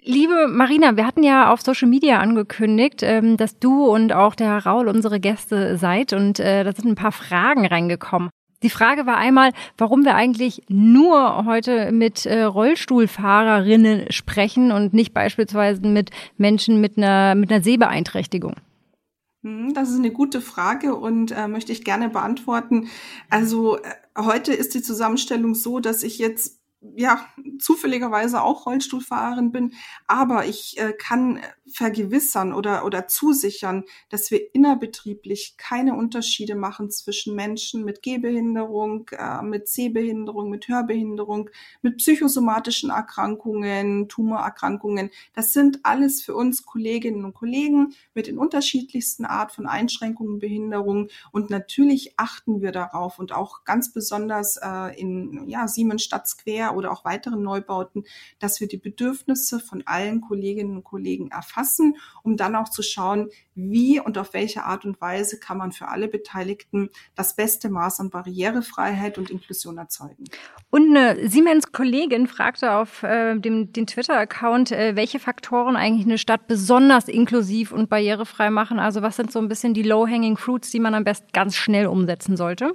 Liebe Marina, wir hatten ja auf Social Media angekündigt, ähm, dass du und auch der Raul unsere Gäste seid und äh, da sind ein paar Fragen reingekommen. Die Frage war einmal, warum wir eigentlich nur heute mit äh, Rollstuhlfahrerinnen sprechen und nicht beispielsweise mit Menschen mit einer, mit einer Sehbeeinträchtigung. Hm, das ist eine gute Frage und äh, möchte ich gerne beantworten. Also äh, heute ist die Zusammenstellung so, dass ich jetzt ja, zufälligerweise auch Rollstuhlfahrerin bin, aber ich äh, kann vergewissern oder, oder zusichern, dass wir innerbetrieblich keine Unterschiede machen zwischen Menschen mit Gehbehinderung, äh, mit Sehbehinderung, mit Hörbehinderung, mit psychosomatischen Erkrankungen, Tumorerkrankungen. Das sind alles für uns Kolleginnen und Kollegen mit den unterschiedlichsten Art von Einschränkungen, Behinderungen. Und natürlich achten wir darauf und auch ganz besonders äh, in ja, Siemensstadt Square oder auch weiteren Neubauten, dass wir die Bedürfnisse von allen Kolleginnen und Kollegen erfassen, um dann auch zu schauen, wie und auf welche Art und Weise kann man für alle Beteiligten das beste Maß an Barrierefreiheit und Inklusion erzeugen. Und eine Siemens-Kollegin fragte auf äh, dem den Twitter-Account, äh, welche Faktoren eigentlich eine Stadt besonders inklusiv und barrierefrei machen. Also was sind so ein bisschen die low-hanging fruits, die man am besten ganz schnell umsetzen sollte?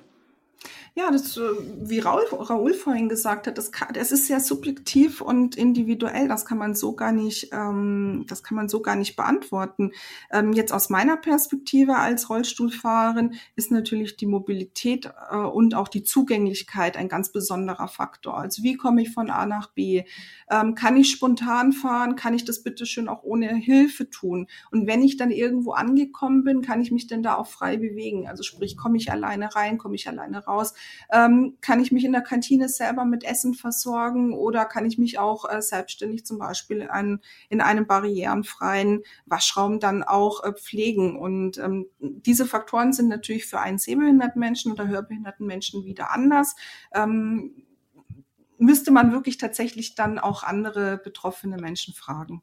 Ja, das, äh, wie Raul, Raul vorhin gesagt hat, das, kann, das ist sehr subjektiv und individuell. Das kann man so gar nicht, ähm, das kann man so gar nicht beantworten. Ähm, jetzt aus meiner Perspektive als Rollstuhlfahrerin ist natürlich die Mobilität äh, und auch die Zugänglichkeit ein ganz besonderer Faktor. Also wie komme ich von A nach B? Ähm, kann ich spontan fahren? Kann ich das bitte schön auch ohne Hilfe tun? Und wenn ich dann irgendwo angekommen bin, kann ich mich denn da auch frei bewegen? Also sprich, komme ich alleine rein, komme ich alleine raus? Ähm, kann ich mich in der Kantine selber mit Essen versorgen oder kann ich mich auch äh, selbstständig zum Beispiel in, in einem barrierenfreien Waschraum dann auch äh, pflegen? Und ähm, diese Faktoren sind natürlich für einen sehbehinderten Menschen oder hörbehinderten Menschen wieder anders. Ähm, müsste man wirklich tatsächlich dann auch andere betroffene Menschen fragen.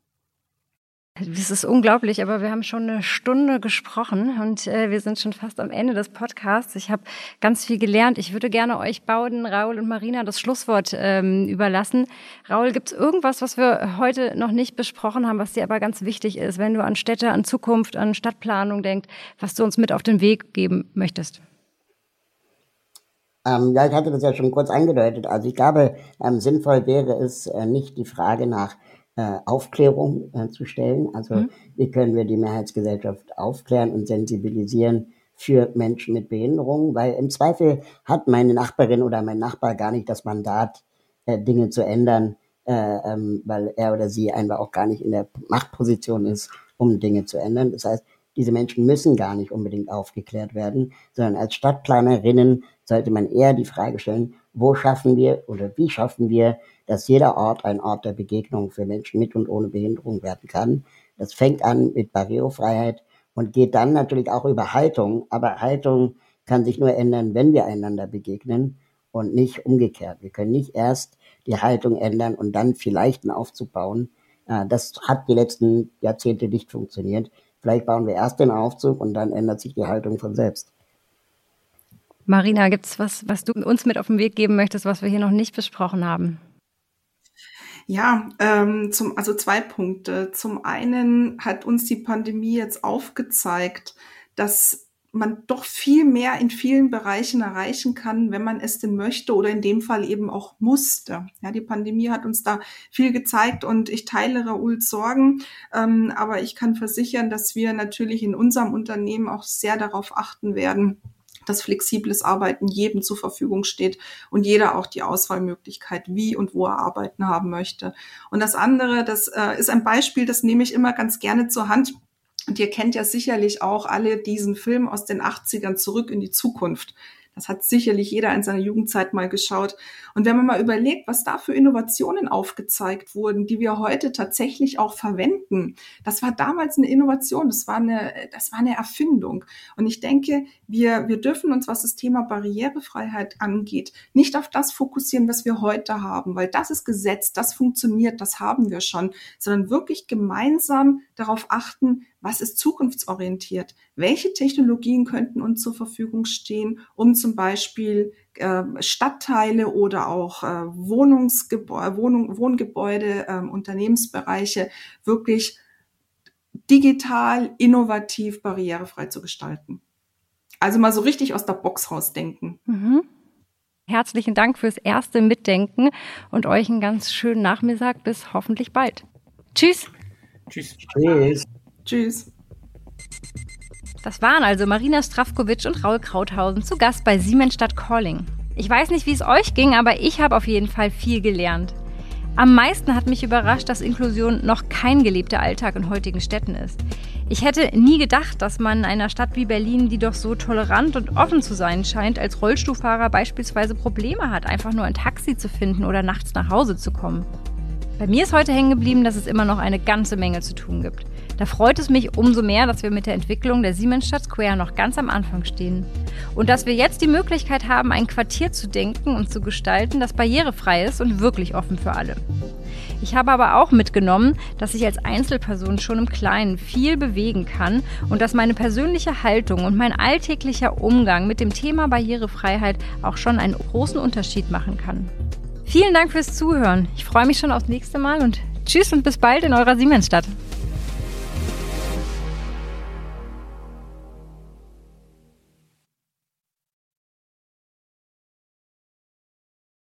Das ist unglaublich, aber wir haben schon eine Stunde gesprochen und äh, wir sind schon fast am Ende des Podcasts. Ich habe ganz viel gelernt. Ich würde gerne euch Bauden, Raul und Marina das Schlusswort ähm, überlassen. Raul, gibt es irgendwas, was wir heute noch nicht besprochen haben, was dir aber ganz wichtig ist, wenn du an Städte, an Zukunft, an Stadtplanung denkst, was du uns mit auf den Weg geben möchtest? Ähm, ja, ich hatte das ja schon kurz angedeutet. Also ich glaube, ähm, sinnvoll wäre es äh, nicht die Frage nach äh, Aufklärung äh, zu stellen. Also mhm. wie können wir die Mehrheitsgesellschaft aufklären und sensibilisieren für Menschen mit Behinderung, weil im Zweifel hat meine Nachbarin oder mein Nachbar gar nicht das Mandat, äh, Dinge zu ändern, äh, ähm, weil er oder sie einfach auch gar nicht in der Machtposition ist, um Dinge zu ändern. Das heißt, diese Menschen müssen gar nicht unbedingt aufgeklärt werden, sondern als Stadtplanerinnen sollte man eher die Frage stellen, wo schaffen wir oder wie schaffen wir dass jeder Ort ein Ort der Begegnung für Menschen mit und ohne Behinderung werden kann. Das fängt an mit Barrierefreiheit und geht dann natürlich auch über Haltung. Aber Haltung kann sich nur ändern, wenn wir einander begegnen und nicht umgekehrt. Wir können nicht erst die Haltung ändern und dann vielleicht einen Aufzug bauen. Äh, das hat die letzten Jahrzehnte nicht funktioniert. Vielleicht bauen wir erst den Aufzug und dann ändert sich die Haltung von selbst. Marina, gibt es was, was du uns mit auf den Weg geben möchtest, was wir hier noch nicht besprochen haben? Ja, ähm, zum, also zwei Punkte. Zum einen hat uns die Pandemie jetzt aufgezeigt, dass man doch viel mehr in vielen Bereichen erreichen kann, wenn man es denn möchte oder in dem Fall eben auch musste. Ja, die Pandemie hat uns da viel gezeigt und ich teile Raouls Sorgen, ähm, aber ich kann versichern, dass wir natürlich in unserem Unternehmen auch sehr darauf achten werden, dass flexibles Arbeiten jedem zur Verfügung steht und jeder auch die Auswahlmöglichkeit, wie und wo er arbeiten haben möchte. Und das andere, das äh, ist ein Beispiel, das nehme ich immer ganz gerne zur Hand. Und ihr kennt ja sicherlich auch alle diesen Film aus den 80ern zurück in die Zukunft. Das hat sicherlich jeder in seiner Jugendzeit mal geschaut. Und wenn man mal überlegt, was da für Innovationen aufgezeigt wurden, die wir heute tatsächlich auch verwenden, das war damals eine Innovation, das war eine, das war eine Erfindung. Und ich denke, wir, wir dürfen uns, was das Thema Barrierefreiheit angeht, nicht auf das fokussieren, was wir heute haben, weil das ist Gesetz, das funktioniert, das haben wir schon, sondern wirklich gemeinsam darauf achten, was ist zukunftsorientiert? Welche Technologien könnten uns zur Verfügung stehen, um zum Beispiel Stadtteile oder auch äh, Wohnungsgebäude, Wohnung, Wohngebäude, äh, Unternehmensbereiche wirklich digital, innovativ, barrierefrei zu gestalten? Also mal so richtig aus der Box rausdenken. Mhm. Herzlichen Dank fürs erste Mitdenken und euch einen ganz schönen Nachmittag. Bis hoffentlich bald. Tschüss. Tschüss. Tschüss. Tschüss. Das waren also Marina Strafkovic und Raul Krauthausen zu Gast bei Siemensstadt Calling. Ich weiß nicht, wie es euch ging, aber ich habe auf jeden Fall viel gelernt. Am meisten hat mich überrascht, dass Inklusion noch kein gelebter Alltag in heutigen Städten ist. Ich hätte nie gedacht, dass man in einer Stadt wie Berlin, die doch so tolerant und offen zu sein scheint, als Rollstuhlfahrer beispielsweise Probleme hat, einfach nur ein Taxi zu finden oder nachts nach Hause zu kommen. Bei mir ist heute hängen geblieben, dass es immer noch eine ganze Menge zu tun gibt. Da freut es mich umso mehr, dass wir mit der Entwicklung der Siemensstadt Square noch ganz am Anfang stehen. Und dass wir jetzt die Möglichkeit haben, ein Quartier zu denken und zu gestalten, das barrierefrei ist und wirklich offen für alle. Ich habe aber auch mitgenommen, dass ich als Einzelperson schon im Kleinen viel bewegen kann und dass meine persönliche Haltung und mein alltäglicher Umgang mit dem Thema Barrierefreiheit auch schon einen großen Unterschied machen kann. Vielen Dank fürs Zuhören. Ich freue mich schon aufs nächste Mal und tschüss und bis bald in eurer Siemensstadt.